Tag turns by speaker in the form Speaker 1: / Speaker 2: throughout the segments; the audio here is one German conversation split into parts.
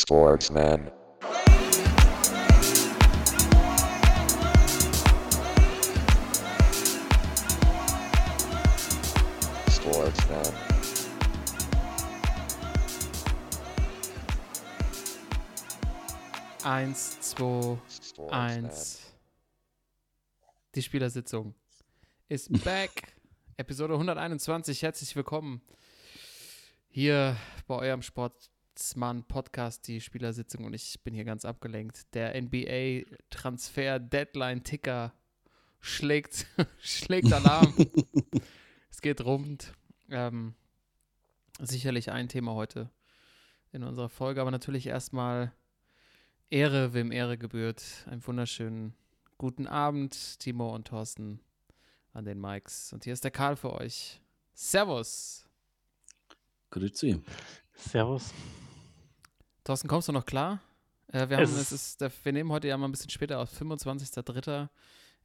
Speaker 1: Sportsman. Sportsman.
Speaker 2: Eins, zwei,
Speaker 1: Sportsman.
Speaker 2: eins. Die Spielersitzung ist back. Episode 121. Herzlich willkommen hier bei eurem Sportsmann Podcast, die Spielersitzung. Und ich bin hier ganz abgelenkt. Der NBA Transfer Deadline Ticker schlägt, schlägt Alarm. es geht rund. Ähm, sicherlich ein Thema heute in unserer Folge, aber natürlich erstmal Ehre, wem Ehre gebührt. Einen wunderschönen guten Abend, Timo und Thorsten an den Mikes. Und hier ist der Karl für euch. Servus.
Speaker 3: Grüezi.
Speaker 4: Servus.
Speaker 2: Thorsten, kommst du noch klar? Äh, wir, haben,
Speaker 4: Es
Speaker 2: es ist, wir nehmen heute ja mal ein bisschen später aus, 25.03.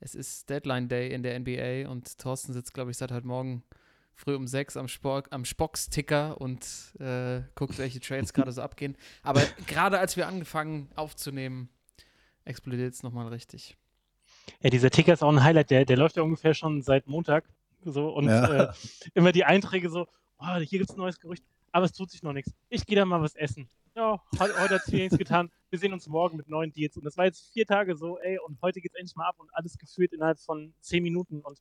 Speaker 2: Es ist Deadline Day in der NBA und Thorsten sitzt, glaube ich, seit heute Morgen früh um sechs am, Sport, am Spox-Ticker und äh, guckt, welche Trades gerade so abgehen. Aber gerade als wir angefangen aufzunehmen, explodiert es nochmal richtig.
Speaker 4: Ja, dieser Ticker ist auch ein Highlight, der, der läuft ja ungefähr schon seit Montag. So, und
Speaker 3: Ja.
Speaker 4: äh, immer die Einträge so, oh, hier gibt es ein neues Gerücht, aber es tut sich noch nichts. Ich gehe da mal was essen. Ja, heute, heute hat nichts getan. Wir sehen uns morgen mit neuen Deals. Und das war jetzt vier Tage so, ey, und heute geht's endlich mal ab und alles geführt innerhalb von zehn Minuten. Und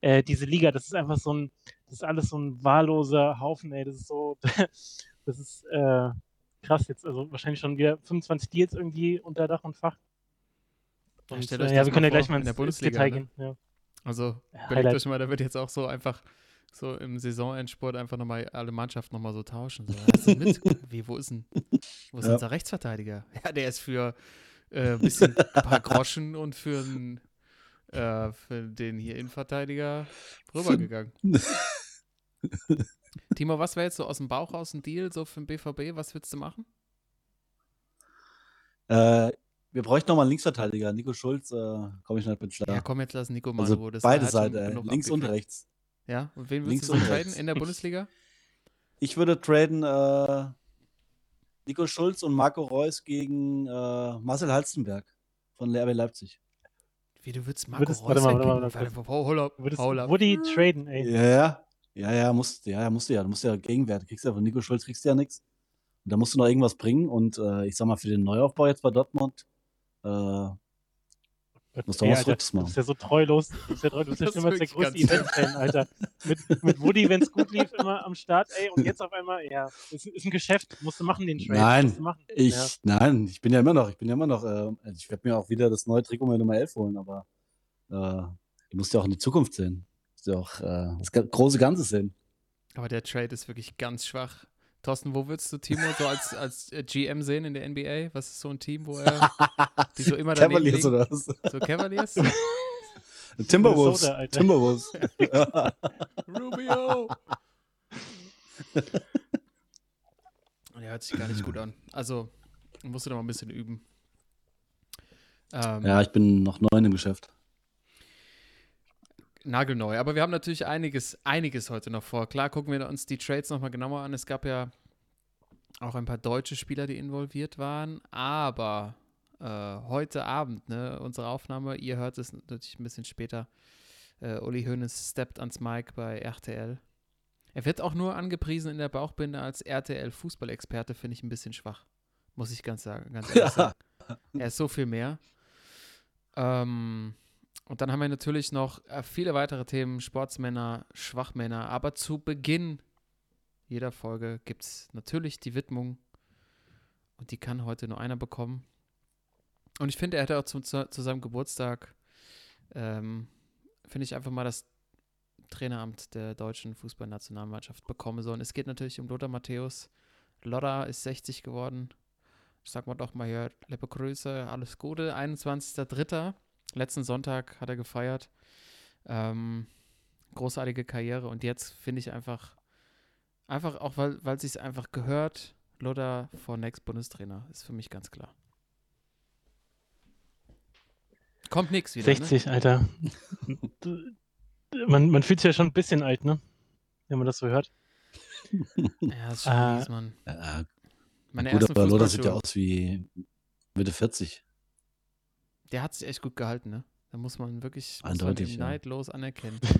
Speaker 4: äh, diese Liga, das ist einfach so ein, das ist alles so ein wahlloser Haufen, ey. Das ist so, das ist äh, krass jetzt. Also wahrscheinlich schon wieder 25 Deals irgendwie unter Dach und Fach.
Speaker 2: Ja,
Speaker 4: Und, äh, ja,
Speaker 2: das
Speaker 4: wir können ja gleich mal
Speaker 2: in der
Speaker 4: ins, ins
Speaker 2: Bundesliga,
Speaker 4: Detail
Speaker 2: ne?
Speaker 4: gehen. Ja.
Speaker 2: Also, überlegt
Speaker 4: Highlight.
Speaker 2: euch mal, da wird jetzt auch so einfach so im Saisonendsport einfach nochmal alle Mannschaften nochmal so tauschen. So, hast du mit? Wie, wo ist denn, wo ist
Speaker 3: Ja.
Speaker 2: unser Rechtsverteidiger? Ja, der ist für äh, ein bisschen ein paar Groschen und für, einen, äh, für den hier Innenverteidiger rübergegangen. Timo, was wäre jetzt so aus dem Bauch raus ein Deal so für den BVB? Was würdest du machen?
Speaker 3: Äh, wir bräuchten noch mal einen Linksverteidiger. Nico Schulz, äh, komme ich nicht mit
Speaker 2: Ja,
Speaker 3: klar.
Speaker 2: komm, jetzt lass Nico mal
Speaker 3: also
Speaker 2: Ruhe. Das
Speaker 3: beide Seiten, links und
Speaker 2: abgekriegt.
Speaker 3: rechts.
Speaker 2: Ja, und wen würdest
Speaker 3: Links
Speaker 2: du so traden in der Bundesliga?
Speaker 3: Ich würde traden äh, Nico Schulz und Marco Reus gegen äh, Marcel Halstenberg von RB Leipzig.
Speaker 2: Wie, du würdest Marco
Speaker 4: Würdest-
Speaker 2: Reus
Speaker 4: warte mal, warte mal, warte
Speaker 2: Warte, hold up,
Speaker 4: Du würdest
Speaker 2: hold up.
Speaker 4: Woody traden, ey.
Speaker 3: Ja, ja. Ja, ja, musst, ja, ja, musst du ja. Du musst ja Gegenwert. Du kriegst ja von Nico Schulz kriegst du ja nichts. Und da musst du noch irgendwas bringen. Und äh, ich sag mal, für den Neuaufbau jetzt bei Dortmund, äh, Muss doch was
Speaker 4: Alter,
Speaker 3: Verrücktes
Speaker 4: Du
Speaker 3: machen.
Speaker 4: bist ja so treulos. Du bist ja, treu, du bist ja schon immer der größte Event-Fan, Alter. Mit, mit Woody, wenn es gut lief, immer am Start, ey. Und jetzt auf einmal, ja, ist, ist ein Geschäft. Musst du machen, den Trade.
Speaker 3: Nein,
Speaker 4: machen.
Speaker 3: Ich,
Speaker 4: Ja.
Speaker 3: nein, ich bin ja immer noch, ich bin ja immer noch, äh, ich werde mir auch wieder das neue Trikot mit Nummer 11 holen, aber äh, du musst ja auch in die Zukunft sehen. Du musst ja auch äh, das große Ganze sehen.
Speaker 2: Aber der Trade ist wirklich ganz schwach. Thorsten, wo würdest du Timo so als, als äh, GM sehen in der NBA? Was ist so ein Team, wo er die so immer daneben
Speaker 3: Cavaliers
Speaker 2: liegen?
Speaker 3: oder was?
Speaker 2: So Cavaliers?
Speaker 3: Timberwolves.
Speaker 4: Minnesota.
Speaker 3: Timberwolves.
Speaker 2: Rubio! Der hört sich gar nicht gut an. Also, musst du da mal ein bisschen üben. Ähm,
Speaker 3: ja, ich bin noch neu im Geschäft.
Speaker 2: Nagelneu. Aber wir haben natürlich einiges, einiges heute noch vor. Klar, gucken wir uns die Trades nochmal genauer an. Es gab ja auch ein paar deutsche Spieler, die involviert waren. Aber äh, heute Abend, ne, unsere Aufnahme, ihr hört es natürlich ein bisschen später. Äh, Uli Hoeneß steppt ans Mic bei RTL. Er wird auch nur angepriesen in der Bauchbinde als RTL-Fußballexperte, finde ich ein bisschen schwach. Muss ich ganz sagen, ganz ehrlich sagen. Er ist so viel mehr. Ähm, und dann haben wir natürlich noch äh, viele weitere Themen, Sportsmänner, Schwachmänner. Aber zu Beginn jeder Folge gibt es natürlich die Widmung. Und die kann heute nur einer bekommen. Und ich finde, er hätte auch zu, zu, zu seinem Geburtstag, ähm, finde ich einfach mal das Traineramt der deutschen Fußballnationalmannschaft bekommen sollen. Es geht natürlich um Lothar Matthäus. Lothar ist 60 geworden. Ich sag mal doch mal hier, liebe Grüße, alles Gute. 21.03. Letzten Sonntag hat er gefeiert. Ähm, großartige Karriere und jetzt finde ich einfach, einfach auch, weil es sich einfach gehört, Lothar vor Next Bundestrainer, ist für mich ganz klar. Kommt nix wieder,
Speaker 4: 60, Alter. Du- man, man fühlt sich ja schon ein bisschen alt, ne? Wenn man das so hört.
Speaker 2: ne? Ja, ist schon
Speaker 4: Äh,
Speaker 2: mies, Mann.
Speaker 3: Ja,
Speaker 2: Meine
Speaker 3: Gut,
Speaker 2: ersten
Speaker 3: aber Lothar sieht ja aus wie Mitte 40.
Speaker 2: der hat sich echt gut gehalten, ne? Da muss man wirklich muss man
Speaker 3: ja.
Speaker 2: neidlos anerkennen.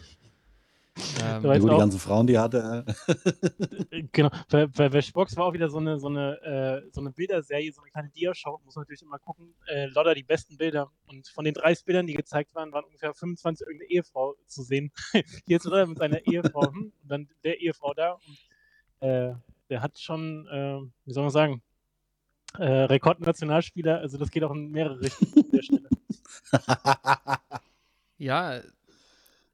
Speaker 2: Ähm,
Speaker 3: Ja, die ganzen Frauen, die er hatte.
Speaker 4: Genau, bei, bei, Spox war auch wieder so eine, so eine, äh, so eine Bilderserie, so eine kleine Dia-Show. Muss man natürlich immer gucken. Äh, Lodder die besten Bilder. Und von den 30 Bildern, die gezeigt waren, waren ungefähr 25 irgendeine Ehefrau zu sehen. Hier ist Lodder mit seiner Ehefrau hm, und dann der Ehefrau da. Und äh, der hat schon, äh, wie soll man sagen, äh, Rekordnationalspieler. Also das geht auch in mehrere Richtungen an der Stelle.
Speaker 2: Ja,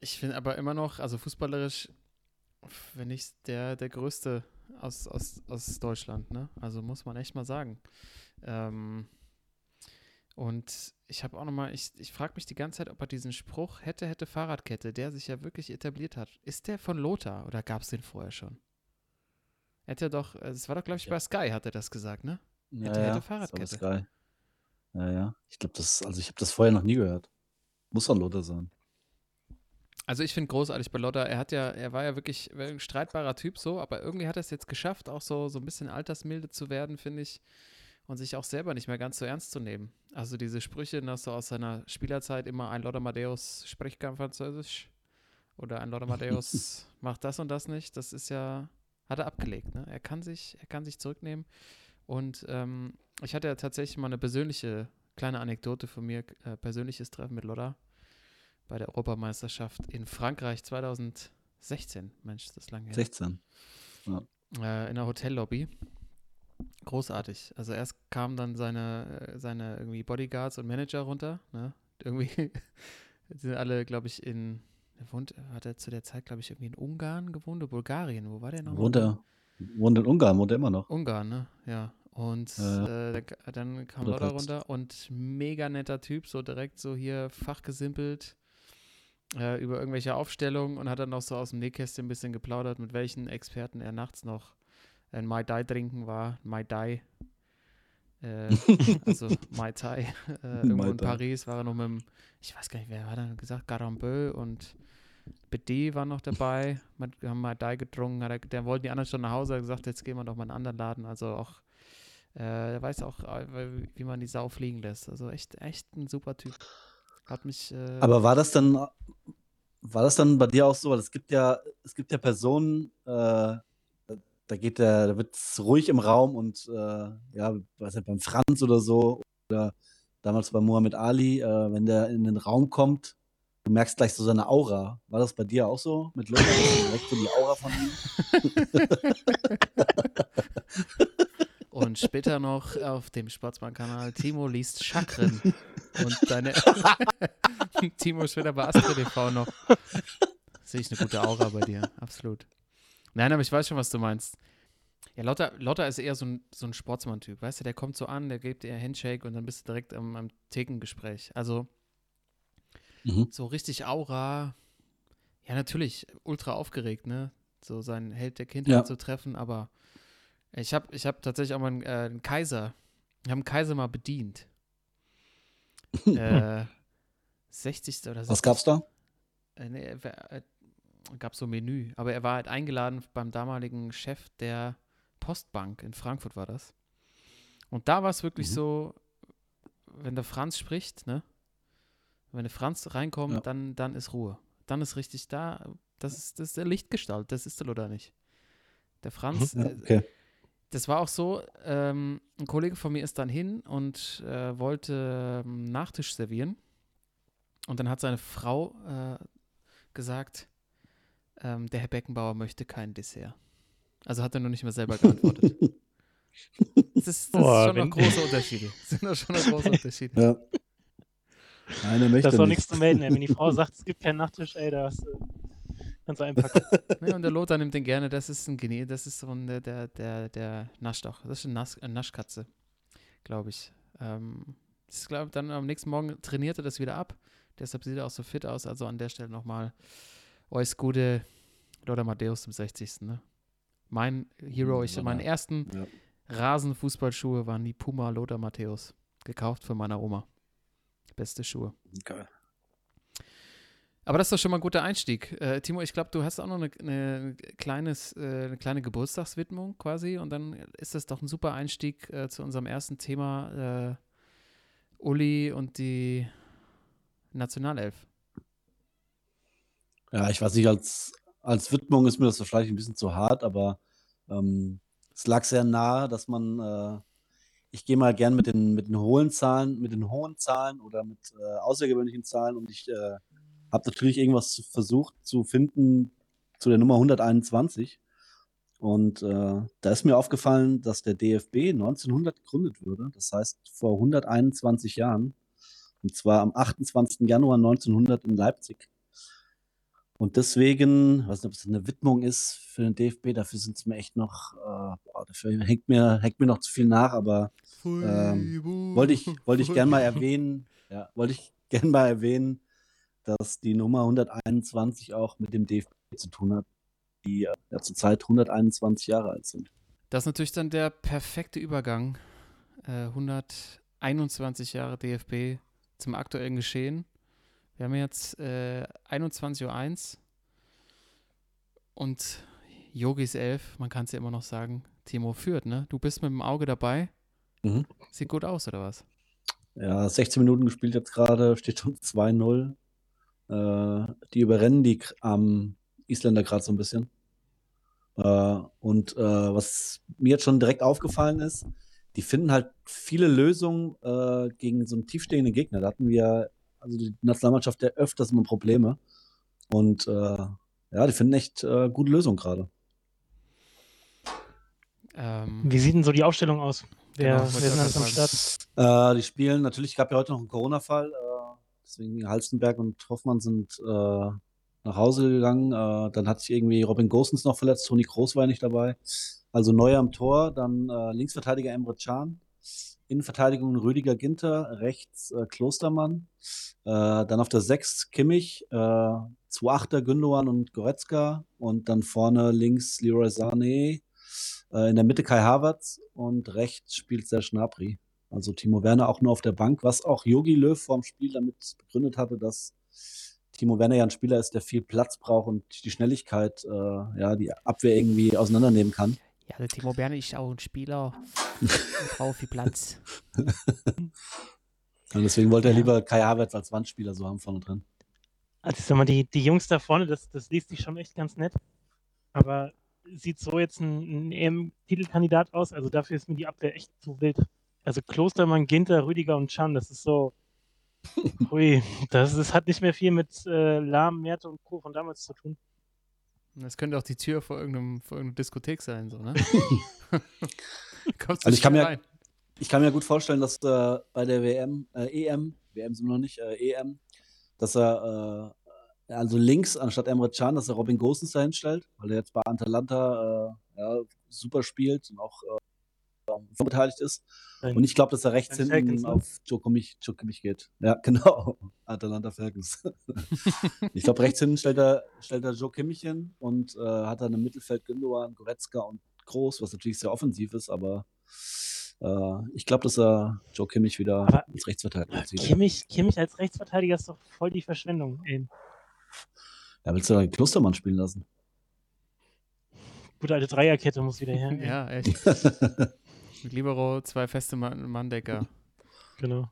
Speaker 2: ich finde aber immer noch, also fußballerisch, wenn nicht der, der größte aus, aus, aus Deutschland, ne? Also muss man echt mal sagen. Ähm, und ich habe auch nochmal, ich, ich frage mich die ganze Zeit, ob er diesen Spruch hätte, hätte Fahrradkette, der sich ja wirklich etabliert hat. Ist der von Lothar oder gab es den vorher schon? Hätte er doch, es war doch, glaube ich, bei Sky hat er das gesagt, ne?
Speaker 3: Ja,
Speaker 2: Hätte, hätte
Speaker 3: ja. Das das geil. Ja, ja. Ich glaube, das, also ich habe das vorher noch nie gehört. Muss von Lothar sein.
Speaker 2: Also ich finde großartig bei Lotta, er hat ja, er war ja wirklich ein streitbarer Typ so, aber irgendwie hat er es jetzt geschafft, auch so, so ein bisschen altersmilde zu werden, finde ich. Und sich auch selber nicht mehr ganz so ernst zu nehmen. Also diese Sprüche, dass so aus seiner Spielerzeit immer ein Lothar Matthäus spricht kein Französisch oder ein Lothar Matthäus macht das und das nicht, das ist ja, hat er abgelegt. Ne? Er kann sich, er kann sich zurücknehmen. Und ähm, ich hatte ja tatsächlich mal eine persönliche kleine Anekdote von mir, äh, persönliches Treffen mit Lothar bei der Europameisterschaft in Frankreich 2016. Mensch, das ist lange her.
Speaker 3: 16.
Speaker 2: Äh, in der Hotellobby. Großartig. Also erst kamen dann seine, äh, seine irgendwie Bodyguards und Manager runter. Ne? Irgendwie sind alle, glaube ich, in. Er wohnt, hat er zu der Zeit, glaube ich, irgendwie in Ungarn gewohnt oder Bulgarien. Wo war der nochmal?
Speaker 3: Wohnt er, wohnt in Ungarn, wohnt er immer noch.
Speaker 2: Ungarn, ne? Ja. Und
Speaker 3: Ja,
Speaker 2: äh, dann- kam. Lotta runter und mega netter Typ, so direkt so hier fachgesimpelt äh, über irgendwelche Aufstellungen und hat dann noch so aus dem Nähkästchen ein bisschen geplaudert, mit welchen Experten er nachts noch ein Mai Tai trinken war. Mai Tai. Äh, also Mai Tai. Äh, irgendwo
Speaker 3: Mai
Speaker 2: in. Paris war er noch mit dem, ich weiß gar nicht, wer hat dann gesagt, Garambeu und BD war noch dabei, wir haben Mai Tai getrunken, hat er, der wollten die anderen schon nach Hause, hat gesagt, jetzt gehen wir doch mal in einen anderen Laden, also auch, äh, weiß auch, äh, wie man die Sau fliegen lässt, also echt, echt ein super Typ. Hat mich, äh,
Speaker 3: Aber war das dann, war das dann bei dir auch so? Weil es gibt ja, es gibt ja Personen, äh, da geht der, da wird es ruhig im Raum und äh, ja, weiß nicht, beim Franz oder so, oder damals bei Muhammad Ali, äh, wenn der in den Raum kommt, du merkst gleich so seine Aura. War das bei dir auch so mit Lothar? direkt so die Aura von ihm?
Speaker 2: Und später noch auf dem Sportsmann-Kanal Timo liest Chakren. Und deine Timo ist wieder bei Astrid TV noch. Sehe ich eine gute Aura bei dir, absolut. Nein, aber ich weiß schon, was du meinst. Ja, Lotta, Lotta ist eher so ein, so ein Sportsmann-Typ, weißt du, der kommt so an, der gibt dir Handshake und dann bist du direkt am, am Thekengespräch. Also
Speaker 3: Mhm.
Speaker 2: so richtig Aura, ja, natürlich, ultra aufgeregt, ne? So seinen Held der Kindheit
Speaker 3: Ja.
Speaker 2: zu treffen, aber ich habe ich hab tatsächlich auch mal einen, äh, einen Kaiser, wir haben einen Kaiser mal bedient. äh, 60. oder 70.
Speaker 3: Was gab's da?
Speaker 2: Äh, nee, äh, gab so ein Menü, aber er war halt eingeladen beim damaligen Chef der Postbank in Frankfurt war das. Und da war es wirklich
Speaker 3: Mhm.
Speaker 2: so, wenn der Franz spricht, ne? Wenn der Franz reinkommt,
Speaker 3: Ja.
Speaker 2: dann, dann ist Ruhe. Dann ist richtig da. Das ist, das ist der Lichtgestalt, das ist er oder nicht. Der Franz,
Speaker 3: Ja,
Speaker 2: äh,
Speaker 3: okay.
Speaker 2: das war auch so, ähm, ein Kollege von mir ist dann hin und äh, wollte ähm, Nachtisch servieren. Und dann hat seine Frau äh, gesagt, ähm, der Herr Beckenbauer möchte kein Dessert. Also hat er nur nicht mehr selber geantwortet. Das ist, das
Speaker 4: Boah,
Speaker 2: ist schon noch große Unterschiede. Das sind doch schon noch große Unterschiede.
Speaker 3: Ja. Nein, er möchte
Speaker 4: Das ist doch
Speaker 3: nicht.
Speaker 4: nichts zu melden, ey. Wenn die Frau sagt, es gibt keinen Nachtisch, ey, das äh, kannst du einpacken.
Speaker 2: Ne, und der Lothar nimmt den gerne, das ist ein Gene, das ist so ein, der, der, der, auch. Das ist eine, Nas eine Naschkatze, glaube ich. Ähm, ich glaube, dann am nächsten Morgen trainiert er das wieder ab. Deshalb sieht er auch so fit aus. Also an der Stelle nochmal alles Gute, Lothar Matthäus zum 60. Ne? Mein Hero, ich, meine ersten
Speaker 3: Ja.
Speaker 2: Rasenfußballschuhe waren die Puma Lothar Matthäus. Gekauft von meiner Oma. Beste Schuhe.
Speaker 3: Geil.
Speaker 2: Aber das ist doch schon mal ein guter Einstieg. Äh, Timo, ich glaube, du hast auch noch eine, eine, kleines, äh, eine kleine Geburtstagswidmung quasi und dann ist das doch ein super Einstieg äh, zu unserem ersten Thema, äh, Uli und die Nationalelf.
Speaker 3: Ja, ich weiß nicht, als, als Widmung ist mir das wahrscheinlich ein bisschen zu hart, aber ähm, es lag sehr nahe, dass man, äh, ich gehe mal gern mit den, mit den hohen Zahlen, mit den hohen Zahlen oder mit äh, außergewöhnlichen Zahlen und ich äh, habe natürlich irgendwas versucht zu finden zu der Nummer 121. Und äh, da ist mir aufgefallen, dass der DFB 1900 gegründet wurde. Das heißt vor 121 Jahren. Und zwar am 28. Januar 1900 in Leipzig. Und deswegen, ich weiß nicht, ob es eine Widmung ist für den DFB, dafür sind es mir echt noch, äh, boah, dafür hängt mir, hängt mir noch zu viel nach, aber ähm, wollte ich, wollte ich gern mal erwähnen, ja, wollte ich gern mal erwähnen, dass die Nummer 121 auch mit dem DFB zu tun hat, die ja zurzeit 121 Jahre alt sind.
Speaker 2: Das ist natürlich dann der perfekte Übergang. Äh, 121 Jahre DFB zum aktuellen Geschehen. Wir haben jetzt äh, 21.01 Uhr und Yogis 11, man kann es ja immer noch sagen, Timo führt, ne? Du bist mit dem Auge dabei.
Speaker 3: Mhm.
Speaker 2: Sieht gut aus, oder was?
Speaker 3: Ja, 16 Minuten gespielt jetzt gerade, steht schon 2-0. Äh, die überrennen die am Isländer gerade so ein bisschen. Äh, und äh, was mir jetzt schon direkt aufgefallen ist, die finden halt viele Lösungen äh, gegen so einen tiefstehenden Gegner. Da hatten wir, also die Nationalmannschaft, der öfters mal Probleme. Und äh, ja, die finden echt äh, gute Lösungen gerade.
Speaker 4: Ähm, Wie sieht denn so die Aufstellung aus? Wer, genau, wer sind alles am
Speaker 3: Start? die spielen, natürlich gab ja heute noch einen Corona-Fall. Deswegen Halstenberg und Hoffmann sind äh, nach Hause gegangen. Äh, dann hat sich irgendwie Robin Gosens noch verletzt, Toni Groß war nicht dabei. Also neu am Tor, dann äh, Linksverteidiger Emre Can, Innenverteidigung Rüdiger Ginter, rechts äh, Klostermann, äh, dann auf der 6 Kimmich, äh, zu Achter Gündogan und Goretzka und dann vorne links Leroy Sané, äh, in der Mitte Kai Havertz und rechts spielt Serge Gnabry. Also Timo Werner auch nur auf der Bank, was auch Yogi Löw vorm Spiel damit begründet hatte, dass Timo Werner ja ein Spieler ist, der viel Platz braucht und die Schnelligkeit, äh, ja, die Abwehr irgendwie auseinandernehmen kann.
Speaker 2: Ja, der Timo Werner ist auch ein Spieler und braucht viel Platz.
Speaker 3: und deswegen wollte er lieber Kai Havertz als Wandspieler so haben vorne drin.
Speaker 4: Also ich sag mal, die, die Jungs da vorne, das, das liest sich schon echt ganz nett. Aber sieht so jetzt ein, ein EM-Titelkandidat aus? Also dafür ist mir die Abwehr echt zu wild. Also Klostermann, Ginter, Rüdiger und Chan, das ist so. Hui, das, das hat nicht mehr viel mit äh, Lahm, Merte und Co. von damals zu tun.
Speaker 2: Das könnte auch die Tür vor, irgendeinem, vor irgendeiner Diskothek sein, so, ne?
Speaker 3: also ich kann, mir, ich kann mir gut vorstellen, dass äh, bei der WM, äh, EM, WM sind wir noch nicht, äh, EM, dass er äh, also links anstatt Emre Can, dass er Robin Gosens dahin stellt, weil er jetzt bei Atalanta äh, ja, super spielt und auch beteiligt ist. Und ich glaube, dass er rechts hinten Falcons, ne? auf Joe Kimmich, Joe Kimmich geht. Ja, genau. Atalanta Falcons. ich glaube, rechts hinten stellt er, stellt er Joe Kimmich hin und äh, hat dann im Mittelfeld Gündogan, Goretzka und Groß, was natürlich sehr offensiv ist, aber äh, ich glaube, dass er Joe Kimmich wieder aber als Rechtsverteidiger
Speaker 4: zieht. Kimmich, Kimmich als Rechtsverteidiger ist doch voll die Verschwendung. Ey.
Speaker 3: Ja, willst du dann Klostermann spielen lassen?
Speaker 4: Gute alte Dreierkette muss wieder her.
Speaker 2: ja, echt. Libero, zwei feste Manndecker.
Speaker 4: Genau.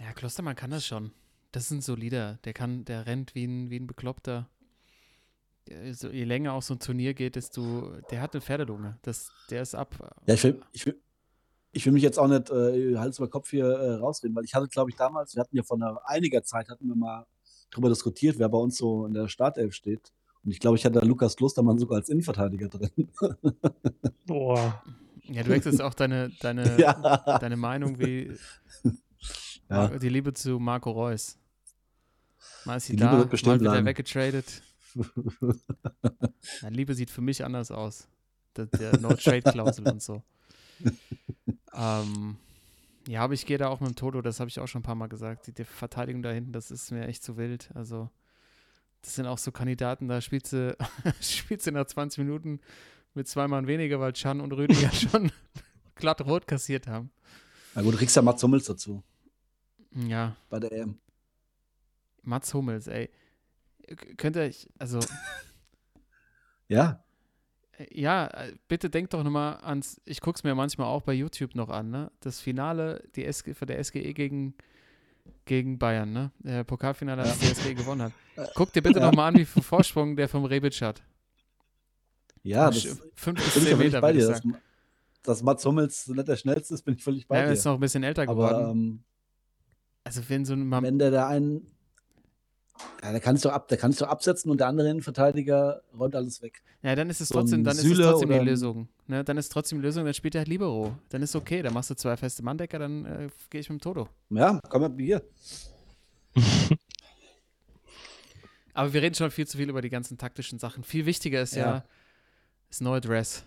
Speaker 2: Ja, Klostermann kann das schon. Das ist ein solider. Der kann, der rennt wie ein, wie ein Bekloppter. So, je länger auch so ein Turnier geht, desto. Der hat eine Pferdelunge. Das, der ist ab.
Speaker 3: Ja, ich will, ich will, ich will mich jetzt auch nicht äh, Hals über Kopf hier äh, rausreden, weil ich hatte, glaube ich, damals, wir hatten ja vor einer, einiger Zeit, hatten wir mal darüber diskutiert, wer bei uns so in der Startelf steht. Und ich glaube, ich hatte da Lukas Klostermann sogar als Innenverteidiger drin.
Speaker 4: Boah.
Speaker 2: Ja, du wechselst auch deine, deine, ja. deine Meinung wie ja. die Liebe zu Marco Reus. Mal ist sie die da, mal wird er weggetradet. Deine Liebe sieht für mich anders aus. Der, der No-Trade-Klausel und so. ähm, ja, aber ich gehe da auch mit dem Toto, das habe ich auch schon ein paar Mal gesagt. Die, die, Verteidigung da hinten, das ist mir echt zu wild. Also, das sind auch so Kandidaten, da spielst du, spielst du nach 20 Minuten mit zwei Mann weniger, weil Chan und Rüdiger schon glatt rot kassiert haben.
Speaker 3: Na gut, du kriegst ja Mats Hummels dazu.
Speaker 2: Ja.
Speaker 3: Bei der EM.
Speaker 2: Mats Hummels, ey. Könnt ihr also,
Speaker 3: Ja,
Speaker 2: ja, bitte denkt doch nochmal ans, ich gucke es mir manchmal auch bei YouTube noch an, ne? Das Finale, die SG, von der SGE gegen, gegen Bayern, ne? Der Pokalfinale, als die SGE gewonnen hat. Guck dir bitte
Speaker 3: Ja.
Speaker 2: nochmal an, wie viel Vorsprung der vom Rebic hat.
Speaker 3: Ja, das
Speaker 2: Fünf bis zehn Meter,
Speaker 3: bei dir. Dass, dass Mats Hummels nicht der schnellste ist, bin ich völlig bei
Speaker 2: Ja, er
Speaker 3: dir.
Speaker 2: ist noch ein bisschen älter geworden.
Speaker 3: aber ähm,
Speaker 2: also, wenn so ein, mal,
Speaker 3: wenn der da einen, ja, der kann sich doch ab, der kann sich doch absetzen und der andere Innenverteidiger räumt alles weg.
Speaker 2: Ja, dann ist es
Speaker 3: So
Speaker 2: trotzdem, dann ist es trotzdem die Lösung. Ne? Dann ist trotzdem die Lösung, dann spielt er halt Libero. Dann ist okay, dann machst du zwei feste Manndecker, dann äh, gehe ich mit dem Toto.
Speaker 3: Ja, komm mal hier.
Speaker 2: Aber wir reden schon viel zu viel über die ganzen taktischen Sachen. Viel wichtiger ist ja,
Speaker 3: Ja.
Speaker 2: Das neue Dress.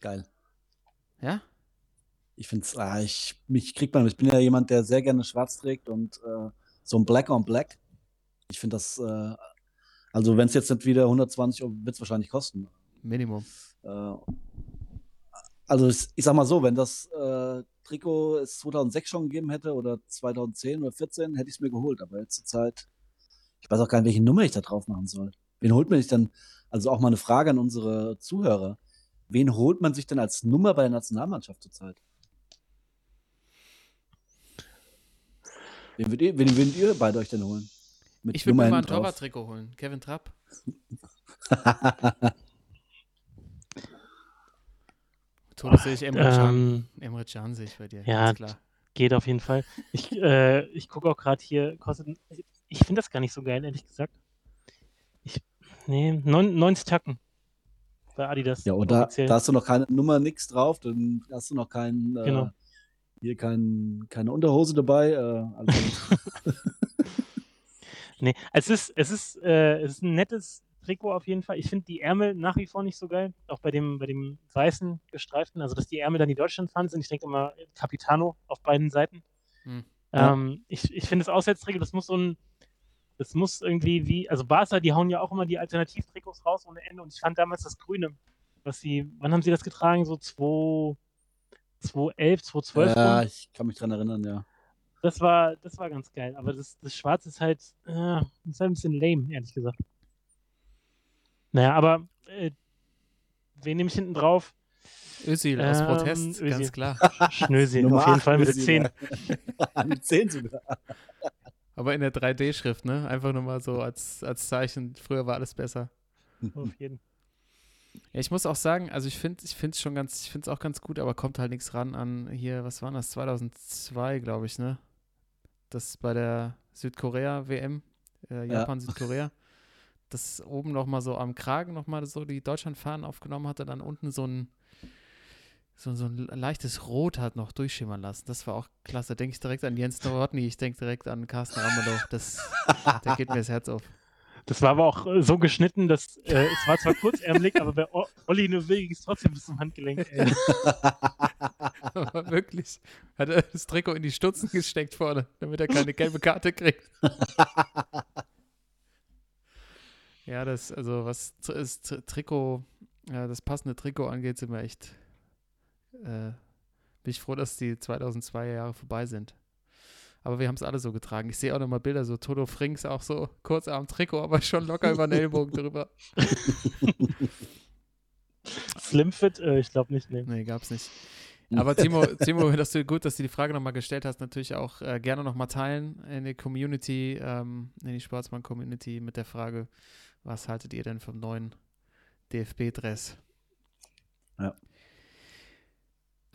Speaker 3: Geil.
Speaker 2: Ja?
Speaker 3: Ich finde es, ah, ich, mich kriegt man, ich bin ja jemand, der sehr gerne schwarz trägt und äh, so ein Black on Black. Ich finde das, äh, also wenn es jetzt nicht wieder 120 Euro, wird es wahrscheinlich kosten.
Speaker 2: Minimum.
Speaker 3: Äh, also ich, ich sag mal so, wenn das äh, Trikot es 2006 schon gegeben hätte oder 2010 oder 2014, hätte ich es mir geholt. Aber jetzt zur Zeit, ich weiß auch gar nicht, welche Nummer ich da drauf machen soll. Wen holt man sich denn, also auch mal eine Frage an unsere Zuhörer, wen holt man sich denn als Nummer bei der Nationalmannschaft zurzeit? Wen würdet ihr, wen würdet ihr beide euch denn holen? Mit
Speaker 2: Ich würde mir mal ein. Torwarttrikot holen. Kevin Trapp. Toto sehe ich Emre Can.
Speaker 4: Ähm,
Speaker 2: Emre Can sehe ich bei dir.
Speaker 4: ja,
Speaker 2: ganz klar.
Speaker 4: geht auf jeden Fall. Ich, äh, ich gucke auch gerade hier, kostet. Ich finde das gar nicht so geil, ehrlich gesagt. Nee, neun- 90 Tacken. Bei Adidas.
Speaker 3: Ja, und da, da hast du noch keine Nummer, nix drauf, dann hast du noch keinen, äh,
Speaker 4: Genau.
Speaker 3: hier kein, keine Unterhose dabei. Äh, also,
Speaker 4: Nee, es ist, es ist, äh, es ist ein nettes Trikot auf jeden Fall. Ich finde die Ärmel nach wie vor nicht so geil. Auch bei dem, bei dem weißen gestreiften, also dass die Ärmel dann die Deutschlandfahnen sind. Ich denke immer Capitano auf beiden Seiten.
Speaker 2: Hm.
Speaker 3: Ja.
Speaker 4: Ähm, ich ich finde das Auswärtstrikot, das muss so ein, das muss irgendwie wie, also Barca, die hauen ja auch immer die Alternativtrikots raus ohne Ende. Und ich fand damals das Grüne, was sie, wann haben sie das getragen? So 2, 2011, 2012
Speaker 3: ja,
Speaker 4: rum.
Speaker 3: ich kann mich dran erinnern, ja.
Speaker 4: Das war, das war ganz geil. Aber das, das Schwarz ist halt, äh, ist halt ein bisschen lame, ehrlich gesagt. Naja, aber äh, wen nehme ich hinten drauf?
Speaker 2: Özil aus
Speaker 4: Ähm,
Speaker 2: Protest, ganz
Speaker 4: Özil.
Speaker 2: klar.
Speaker 4: Schnösel,
Speaker 3: Nummer
Speaker 4: auf jeden Fall mit der
Speaker 3: ist sie,
Speaker 4: 10.
Speaker 3: ja. Mit 10 sogar.
Speaker 2: Aber in der 3D-Schrift, ne? Einfach nur mal so als, als Zeichen. Früher war alles besser.
Speaker 4: Auf jeden.
Speaker 2: Ja, ich muss auch sagen, also ich finde ich es schon ganz, ich finde es auch ganz gut, aber kommt halt nichts ran an hier, was war das? 2002, glaube ich, ne? Das bei der Südkorea-WM, äh,
Speaker 3: Ja.
Speaker 2: Japan-Südkorea, das oben nochmal so am Kragen nochmal so die Deutschlandfahnen aufgenommen hatte, dann unten so ein, so, so ein leichtes Rot hat noch durchschimmern lassen. Das war auch klasse. Denke ich direkt an Jens Nowotny, ich denke direkt an Carsten Ramelow. Das, der geht mir das Herz auf.
Speaker 4: Das war aber auch äh, so geschnitten, dass äh, es war zwar kurzärmelig, aber bei O- Olli Neuwil ging es trotzdem bis zum Handgelenk. Ey.
Speaker 2: Aber wirklich. Hat er das Trikot in die Stutzen gesteckt vorne, damit er keine gelbe Karte kriegt. ja, das, also was das Tr- Trikot, ja, das passende Trikot angeht, sind wir echt, äh, bin ich froh, dass die 2002 Jahre vorbei sind. Aber wir haben es alle so getragen. Ich sehe auch noch mal Bilder, so Toto Frings auch so kurz am Trikot, aber schon locker über den Ellbogen drüber.
Speaker 4: Slimfit, äh, ich glaube nicht. Nee.
Speaker 2: Nee, gab's nicht. Aber Timo, Timo, dass du gut, dass du die Frage nochmal gestellt hast, natürlich auch äh, gerne nochmal teilen in die Community, ähm, in die Sportsmann-Community mit der Frage, was haltet ihr denn vom neuen DFB-Dress?
Speaker 3: Ja.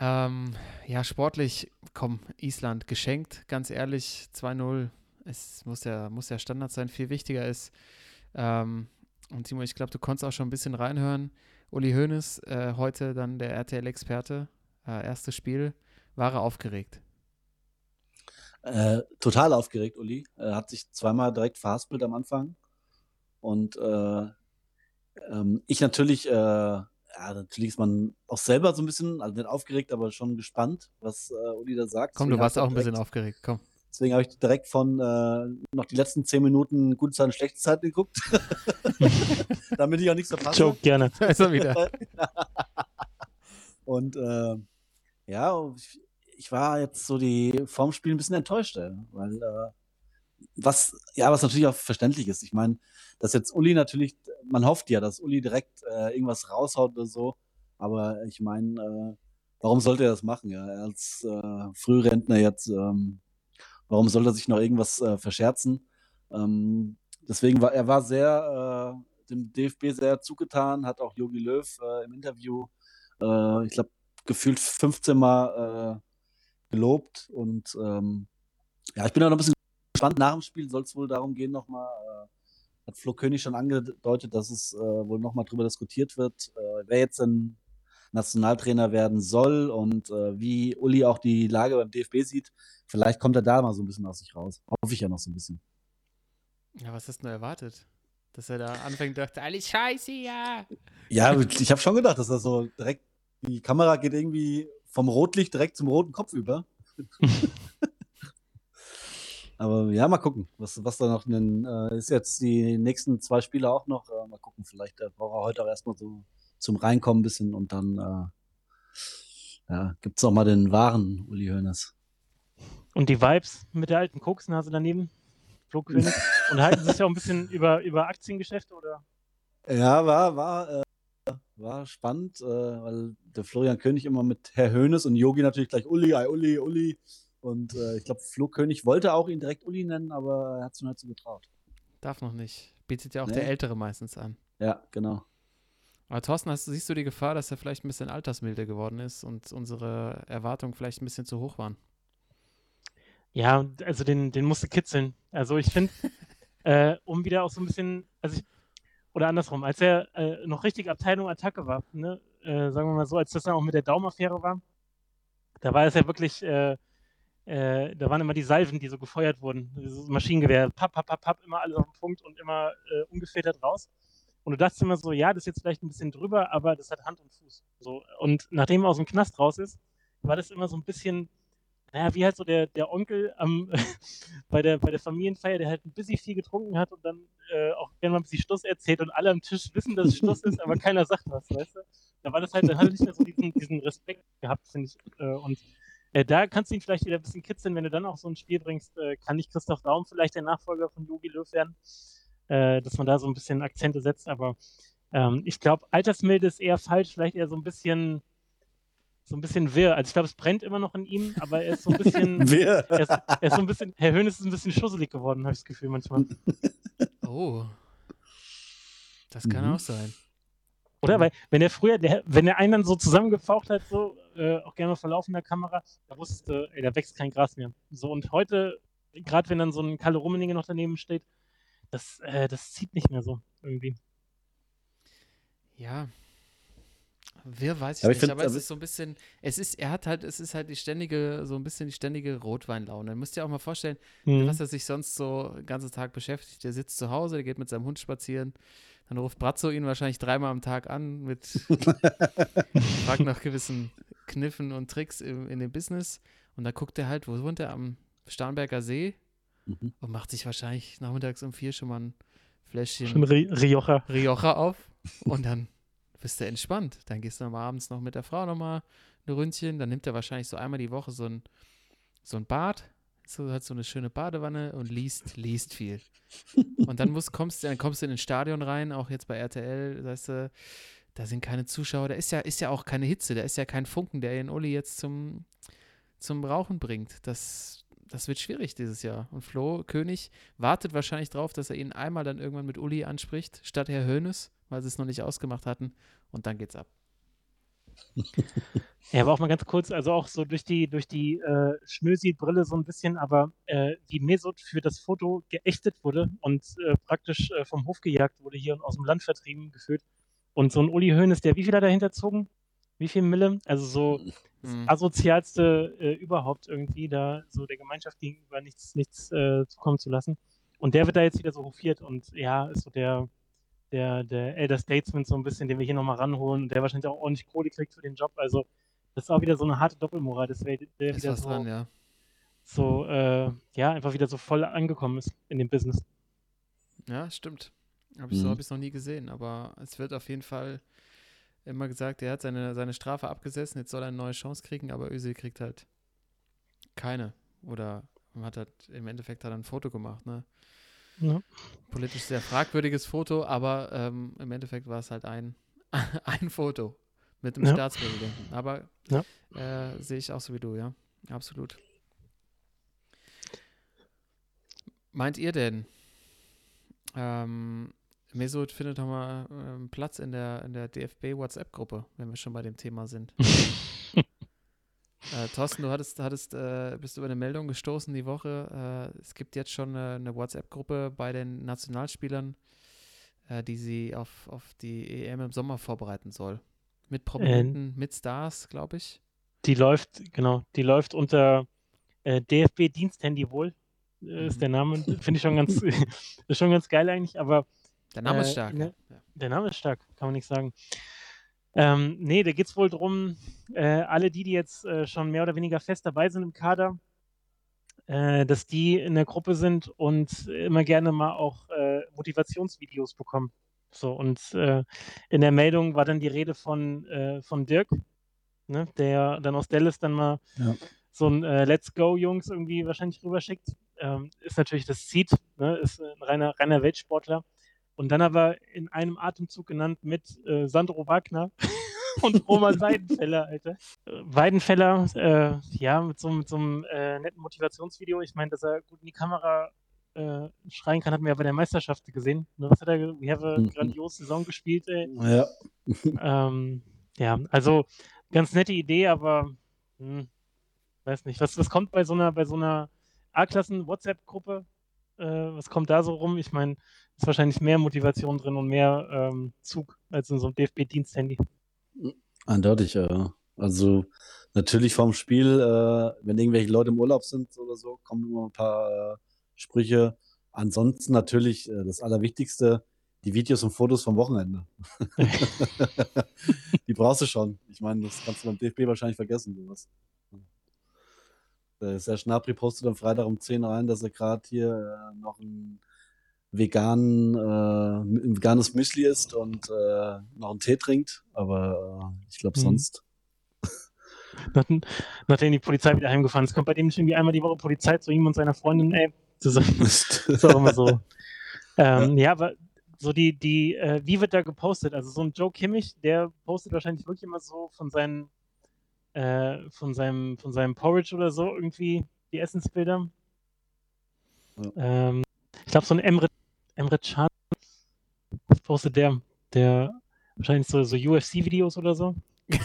Speaker 2: Ähm, ja, sportlich, komm, Island geschenkt, ganz ehrlich, 2-0. Es muss ja, muss ja Standard sein, viel wichtiger ist. Ähm, und Timo, ich glaube, du konntest auch schon ein bisschen reinhören. Uli Hoeneß, äh, heute dann der RTL-Experte, äh, erstes Spiel, war er aufgeregt.
Speaker 3: Äh, total aufgeregt, Uli. Er hat sich zweimal direkt verhaspelt am Anfang. Und äh, ähm, ich natürlich, äh, ja, natürlich ist man auch selber so ein bisschen, also nicht aufgeregt, aber schon gespannt, was äh, Uli da sagt.
Speaker 2: Komm, du
Speaker 3: Deswegen
Speaker 2: warst
Speaker 3: hab
Speaker 2: auch
Speaker 3: ich
Speaker 2: ein bisschen
Speaker 3: direkt,
Speaker 2: aufgeregt, komm.
Speaker 3: Deswegen habe ich direkt von äh, noch die letzten zehn Minuten gute Zeit und schlechte Zeit geguckt. Damit ich auch nichts verpasse.
Speaker 4: Joke, gerne.
Speaker 2: Da ist er wieder.
Speaker 3: Und äh, ja, ich, ich war jetzt so die vorm Spiel ein bisschen enttäuscht, weil äh, was, ja, was natürlich auch verständlich ist. Ich meine, dass jetzt Uli natürlich, man hofft ja, dass Uli direkt äh, irgendwas raushaut oder so. Aber ich meine, äh, warum sollte er das machen? Ja, als äh, Frührentner jetzt, ähm, warum sollte er sich noch irgendwas äh, verscherzen? Ähm, deswegen war er war sehr äh, dem DFB sehr zugetan, hat auch Jogi Löw äh, im Interview, äh, ich glaube, gefühlt 15 Mal äh, gelobt. Und ähm, ja, ich bin auch noch ein bisschen gespannt. Nach dem Spiel soll es wohl darum gehen, nochmal, hat Flo König schon angedeutet, dass es äh, wohl nochmal drüber diskutiert wird, äh, wer jetzt ein Nationaltrainer werden soll und äh, wie Uli auch die Lage beim DFB sieht. Vielleicht kommt er da mal so ein bisschen aus sich raus. Hoffe ich ja noch so ein bisschen.
Speaker 2: Ja, was hast du denn erwartet? Dass er da anfängt und dachte, alles scheiße, ja.
Speaker 3: Ja, ich habe schon gedacht, dass er so direkt, die Kamera geht irgendwie vom Rotlicht direkt zum roten Kopf über. Aber ja, mal gucken, was, was da noch denn, äh, ist jetzt die nächsten zwei Spiele auch noch. Äh, mal gucken, vielleicht äh, braucht er heute auch erstmal so zum Reinkommen ein bisschen und dann äh, ja, gibt es mal den wahren Uli Hoeneß.
Speaker 4: Und die Vibes mit der alten Koksnase daneben? Flugkönig. und halten sich ja auch ein bisschen über, über Aktiengeschäfte oder?
Speaker 3: Ja, war, war, äh, war spannend, äh, weil der Florian König immer mit Herr Hoeneß und Yogi natürlich gleich Uli, ei, Uli, Uli. Und äh, ich glaube, Flo König wollte auch ihn direkt Uli nennen, aber er hat es nur nicht so getraut.
Speaker 2: Darf noch nicht. Bietet ja auch
Speaker 3: Nee.
Speaker 2: der Ältere meistens an.
Speaker 3: Ja, genau.
Speaker 2: Aber Thorsten, hast, siehst du die Gefahr, dass er vielleicht ein bisschen altersmilde geworden ist und unsere Erwartungen vielleicht ein bisschen zu hoch waren?
Speaker 4: Ja, also den, den musste kitzeln. Also ich finde, äh, um wieder auch so ein bisschen, also ich, oder andersrum, als er äh, noch richtig Abteilung Attacke war, ne, äh, sagen wir mal so, als das dann auch mit der Daumaffäre war, da war es ja wirklich, äh, da waren immer die Salven, die so gefeuert wurden, dieses Maschinengewehr, papp, papp, papp, immer alles auf den Punkt und immer äh, ungefiltert raus. Und du dachtest immer so, ja, das ist jetzt vielleicht ein bisschen drüber, aber das hat Hand und Fuß. So. Und nachdem er aus dem Knast raus ist, war das immer so ein bisschen, naja, wie halt so der, der Onkel am, bei, der, bei der Familienfeier, der halt ein bisschen viel getrunken hat und dann äh, auch gerne mal ein bisschen Stuss erzählt und alle am Tisch wissen, dass es Stuss ist, aber keiner sagt was, weißt du? Da war das halt, dann hat er nicht mehr so diesen, diesen Respekt gehabt, finde ich. Äh, und äh, da kannst du ihn vielleicht wieder ein bisschen kitzeln, wenn du dann auch so ein Spiel bringst, äh, kann nicht Christoph Daum vielleicht der Nachfolger von Jogi Löw werden, äh, dass man da so ein bisschen Akzente setzt, aber ähm, ich glaube, Altersmilde ist eher falsch, vielleicht eher so ein bisschen so ein bisschen wirr. Also ich glaube, es brennt immer noch in ihm, aber er ist so ein bisschen,
Speaker 3: Wer?
Speaker 4: er ist, er ist so ein bisschen, Herr Höhnes ist ein bisschen schusselig geworden, habe ich das Gefühl manchmal.
Speaker 2: Oh. Das kann
Speaker 3: Mhm.
Speaker 2: auch sein.
Speaker 4: Oder? Weil, wenn er früher, der, wenn er einen dann so zusammengefaucht hat, so, äh, auch gerne vor laufender Kamera, da wusste, ey, da wächst kein Gras mehr. So, und heute, gerade wenn dann so ein Kalle Rummenigge noch daneben steht, das, äh, das zieht nicht mehr so irgendwie.
Speaker 2: Ja. Wer weiß ich
Speaker 3: Aber ich
Speaker 2: nicht,
Speaker 3: find-
Speaker 2: aber es
Speaker 3: aber-
Speaker 2: ist so ein bisschen, es ist, er hat halt, es ist halt die ständige, so ein bisschen die ständige Rotweinlaune. Du musst dir auch mal vorstellen,
Speaker 4: Mhm.
Speaker 2: was er sich sonst so den ganzen Tag beschäftigt. Der sitzt zu Hause, der geht mit seinem Hund spazieren. Dann ruft Brazzo ihn wahrscheinlich dreimal am Tag an mit fragt nach gewissen Kniffen und Tricks im, in dem Business. Und da guckt er halt, wo wohnt er? Am Starnberger See
Speaker 3: Mhm.
Speaker 2: und macht sich wahrscheinlich nachmittags um vier schon mal ein Fläschchen
Speaker 4: Schon Ri Rioja.
Speaker 2: Rioja auf und dann bist du entspannt. Dann gehst du noch mal abends noch mit der Frau noch mal ein Ründchen. Dann nimmt er wahrscheinlich so einmal die Woche so ein, so ein Bad, so hat so eine schöne Badewanne und liest, liest viel. Und dann musst, kommst, du- dann kommst du in ein Stadion rein, auch jetzt bei RTL, weißt du, da sind keine Zuschauer, da ist ja, ist ja auch keine Hitze, da ist ja kein Funken, der den Uli jetzt zum, zum Rauchen bringt. Das, das wird schwierig dieses Jahr. Und Flo König wartet wahrscheinlich drauf, dass er ihn einmal dann irgendwann mit Uli anspricht, statt Herr Hönes, weil sie es noch nicht ausgemacht hatten. Und dann geht's ab.
Speaker 4: Ja, aber auch mal ganz kurz, also auch so durch die, durch die äh, Schnösi-Brille so ein bisschen, aber äh, wie Mesut für das Foto geächtet wurde und äh, praktisch äh, vom Hof gejagt wurde hier und aus dem Land vertrieben geführt. Und so ein Uli Hoeneß, der wie viel hat er hinterzogen? Wie viel Mille? Also so das
Speaker 2: Mhm.
Speaker 4: asozialste äh, überhaupt irgendwie, da so der Gemeinschaft gegenüber nichts, nichts äh, zukommen zu lassen. Und der wird da jetzt wieder so hofiert und ja, ist so der, der, der Elder Statesman so ein bisschen, den wir hier nochmal ranholen und der wahrscheinlich auch ordentlich Kohle kriegt für den Job. Also das ist auch wieder so eine harte Doppelmoral, dass der, der wieder so,
Speaker 2: dran, ja.
Speaker 4: so äh, ja, einfach wieder so voll angekommen ist in dem Business.
Speaker 2: Ja, stimmt. Hab ich, So
Speaker 3: Mhm.
Speaker 2: habe ich es noch nie gesehen, aber es wird auf jeden Fall immer gesagt, er hat seine, seine Strafe abgesessen, jetzt soll er eine neue Chance kriegen, aber Özil kriegt halt keine oder hat halt im Endeffekt hat er ein Foto gemacht, ne?
Speaker 4: Ja.
Speaker 2: Politisch sehr fragwürdiges Foto, aber ähm, im Endeffekt war es halt ein, ein Foto mit dem
Speaker 4: Ja.
Speaker 2: Staatspräsidenten. Aber
Speaker 4: Ja.
Speaker 2: äh, sehe ich auch so wie du, ja. Absolut. Meint ihr denn, ähm, Mesut findet doch mal ähm, Platz in der, in der DFB-WhatsApp-Gruppe, wenn wir schon bei dem Thema sind? Äh, Thorsten, du hattest, hattest, äh, bist über eine Meldung gestoßen die Woche. Äh, es gibt jetzt schon eine, eine WhatsApp-Gruppe bei den Nationalspielern, äh, die sie auf, auf die EM im Sommer vorbereiten soll. Mit Prominenten, mit Stars, glaube ich.
Speaker 4: Die läuft, genau, die läuft unter äh, DFB Diensthandy wohl, äh, ist
Speaker 2: Mhm.
Speaker 4: der Name. Finde ich schon ganz, ist schon ganz geil eigentlich, aber
Speaker 2: Der Name ist
Speaker 4: Äh,
Speaker 2: stark.
Speaker 4: ne-
Speaker 2: ja.
Speaker 4: der Name ist stark, kann man nicht sagen. Ähm, nee, da geht es wohl darum, äh, alle die, die jetzt äh, schon mehr oder weniger fest dabei sind im Kader, äh, dass die in der Gruppe sind und immer gerne mal auch äh, Motivationsvideos bekommen. So, und äh, in der Meldung war dann die Rede von, äh, von Dirk, ne, der dann aus Dallas dann mal
Speaker 3: Ja.
Speaker 4: so ein äh, Let's Go Jungs irgendwie wahrscheinlich rüberschickt. Ähm, ist natürlich das Seed, ne, ist ein reiner, reiner Weltsportler. Und dann aber in einem Atemzug genannt mit äh, Sandro Wagner und Roman Weidenfeller, Alter. Weidenfeller, äh, ja, mit so, mit so einem äh, netten Motivationsvideo. Ich meine, dass er gut in die Kamera äh, schreien kann, hatten wir ja bei der Meisterschaft gesehen. Ne, was hat er? We have a
Speaker 3: Mhm.
Speaker 4: grandiose Saison gespielt, ey.
Speaker 3: Ja.
Speaker 4: Ähm, ja, also ganz nette Idee, aber hm, weiß nicht. Was, was kommt bei so einer, bei so einer A-Klassen-WhatsApp-Gruppe? Äh, was kommt da so rum? Ich meine, ist wahrscheinlich mehr Motivation drin und mehr ähm, Zug als in so einem DFB-Diensthandy.
Speaker 3: Eindeutig, ja. Also natürlich vorm Spiel, äh, wenn irgendwelche Leute im Urlaub sind oder so, kommen immer ein paar äh, Sprüche. Ansonsten natürlich äh, das Allerwichtigste, die Videos und Fotos vom Wochenende. die brauchst du schon. Ich meine, das kannst du beim DFB wahrscheinlich vergessen, sowas. Der Serge Gnabry postet am Freitag um 10 rein, dass er gerade hier äh, noch ein vegan, äh, ein veganes Müsli isst und äh, noch einen Tee trinkt. Aber äh, ich glaube
Speaker 4: Mhm.
Speaker 3: sonst.
Speaker 4: Nach, nachdem die Polizei wieder heimgefahren ist, kommt bei dem nicht irgendwie einmal die Woche Polizei zu ihm und seiner Freundin, ey. Das ist, auch immer so. Ähm, ja. aber so die, die, äh, wie wird da gepostet? Also so ein Joe Kimmich, der postet wahrscheinlich wirklich immer so von seinen, äh, von seinem, von seinem Porridge oder so irgendwie die Essensbilder.
Speaker 3: Ja.
Speaker 4: Ähm, ich glaube, so ein Emre, Emre Can was postet der, der wahrscheinlich so, so UFC-Videos oder so.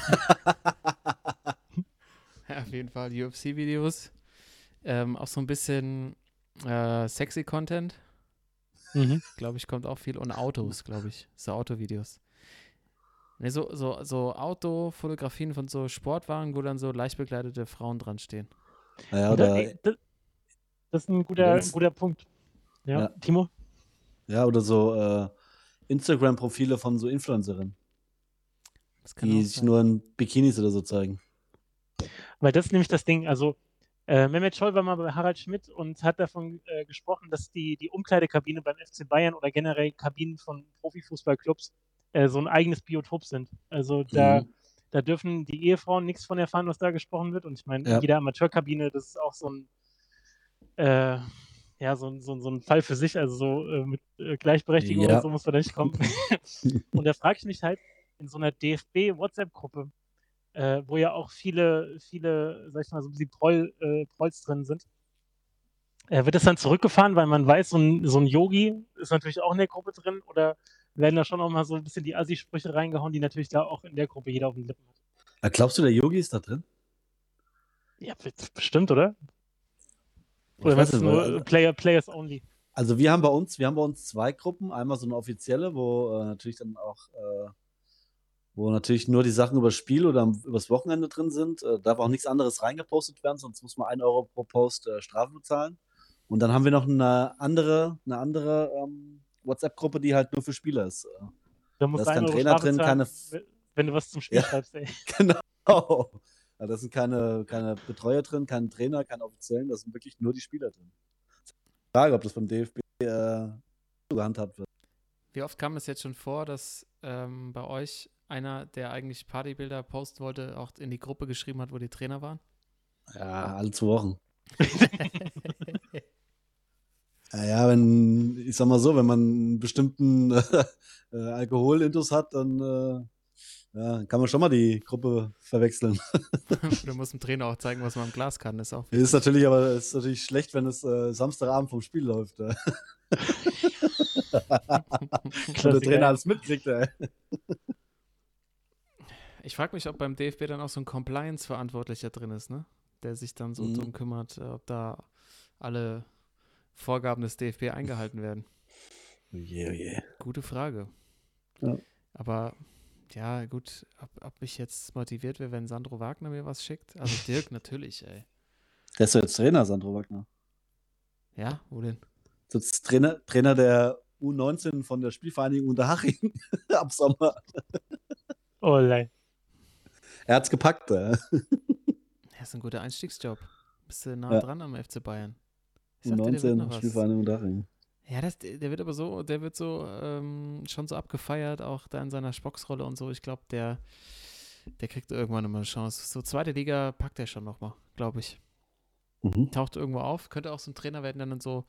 Speaker 2: Ja, auf jeden Fall UFC-Videos. Ähm, auch so ein bisschen äh, sexy Content,
Speaker 4: Mhm.
Speaker 2: glaube ich, kommt auch viel. Und Autos, glaube ich. So Autovideos. Ne, so, so, so Autofotografien von so Sportwagen, wo dann so leicht bekleidete Frauen dran stehen.
Speaker 4: Da-
Speaker 3: oder,
Speaker 4: ey, das, das ist ein guter, guter Punkt. Ja,
Speaker 3: Ja.
Speaker 4: Timo?
Speaker 3: Ja, oder so äh, Instagram-Profile von so Influencerinnen, die sich nur in Bikinis oder so zeigen.
Speaker 4: Weil das ist nämlich das Ding. Also, äh, Mehmet Scholl war mal bei Harald Schmidt und hat davon äh, gesprochen, dass die, die Umkleidekabine beim FC Bayern oder generell Kabinen von Profifußballclubs äh, so ein eigenes Biotop sind. Also, da,
Speaker 3: Mhm.
Speaker 4: da dürfen die Ehefrauen nichts von erfahren, was da gesprochen wird. Und ich meine,
Speaker 3: Ja.
Speaker 4: in jeder Amateurkabine, das ist auch so ein. Äh, ja, so, ein- so, so ein Fall für sich, also so äh, mit äh, Gleichberechtigung
Speaker 3: Ja.
Speaker 4: und so muss man da nicht kommen. und da frage ich mich halt, in so einer DFB-WhatsApp-Gruppe, äh, wo ja auch viele, viele, sag ich mal, so ein bisschen Proll, äh, Prolls drin sind, äh, wird das dann zurückgefahren, weil man weiß, so ein, so ein Yogi ist natürlich auch in der Gruppe drin oder werden da schon auch mal so ein bisschen die Assi-Sprüche reingehauen, die natürlich da auch in der Gruppe jeder auf den Lippen hat.
Speaker 3: Ja, glaubst du, der Yogi ist da drin?
Speaker 4: Ja, bestimmt, oder? Oder
Speaker 3: nicht, weil-
Speaker 4: nur Player, Players only?
Speaker 3: Also wir haben bei uns, wir haben bei uns zwei Gruppen. Einmal so eine offizielle, wo äh, natürlich dann auch, äh, wo natürlich nur die Sachen über das Spiel oder am- übers Wochenende drin sind. Äh, darf auch nichts anderes reingepostet werden, sonst muss man 1 Euro pro Post äh, Strafe bezahlen. Und dann haben wir noch eine andere, eine andere ähm, WhatsApp-Gruppe, die halt nur für Spieler ist. Äh,
Speaker 4: Da muss
Speaker 3: Da ist
Speaker 4: ein
Speaker 3: kein
Speaker 4: Euro
Speaker 3: Trainer
Speaker 4: Strafe
Speaker 3: drin,
Speaker 4: zahlen,
Speaker 3: keine
Speaker 4: wenn du was zum Spiel
Speaker 3: Ja.
Speaker 4: schreibst, ey.
Speaker 3: Genau. Ja, da sind keine, keine Betreuer drin, kein Trainer, keine Offiziellen, da sind wirklich nur die Spieler drin. Frage, ob das beim DFB äh, gehandhabt wird.
Speaker 2: Wie oft kam es jetzt schon vor, dass ähm, bei euch einer, der eigentlich Partybilder posten wollte, auch in die Gruppe geschrieben hat, wo die Trainer waren?
Speaker 3: Ja, alle zwei Wochen. Naja, wenn, ich sag mal so, wenn man einen bestimmten äh, Alkoholintus hat, dann äh, ja, kann man schon mal die Gruppe verwechseln.
Speaker 2: du musst dem Trainer auch zeigen, was man im Glas kann. Ist auch
Speaker 3: Ist natürlich aber ist natürlich schlecht, wenn es äh, Samstagabend vom Spiel läuft. Äh. Und der. Trainer alles mitkriegt. Ey.
Speaker 2: Ich frage mich, ob beim DFB dann auch so ein Compliance-Verantwortlicher drin ist, ne? Der sich dann so
Speaker 3: Mhm.
Speaker 2: drum kümmert, äh, ob da alle Vorgaben des DFB eingehalten werden.
Speaker 3: Oh je, oh je.
Speaker 2: Gute Frage.
Speaker 3: Ja.
Speaker 2: Aber ja, gut, ob, ob ich jetzt motiviert wäre, wenn Sandro Wagner mir was schickt. Also Dirk natürlich, ey.
Speaker 3: Der ist doch jetzt Trainer, Sandro Wagner.
Speaker 2: Ja, wo denn?
Speaker 3: Ist Trainer, Trainer der U19 von der Spielvereinigung Unterhaching ab Sommer.
Speaker 4: Oh, lei.
Speaker 3: Er hat's gepackt. Äh.
Speaker 2: Ja, ist ein guter Einstiegsjob. Bist du nah
Speaker 3: Ja.
Speaker 2: dran am FC Bayern. Ich sag dir, der wird noch
Speaker 3: U19
Speaker 2: was.
Speaker 3: Spielvereinigung Unterhaching.
Speaker 2: Ja, das, der wird aber so, der wird so ähm, schon so abgefeiert, auch da in seiner Spocksrolle und so. Ich glaube, der, der kriegt irgendwann nochmal eine Chance. So zweite Liga packt er schon nochmal, glaube ich.
Speaker 3: Mhm.
Speaker 2: Taucht irgendwo auf, könnte auch so ein Trainer werden, der dann so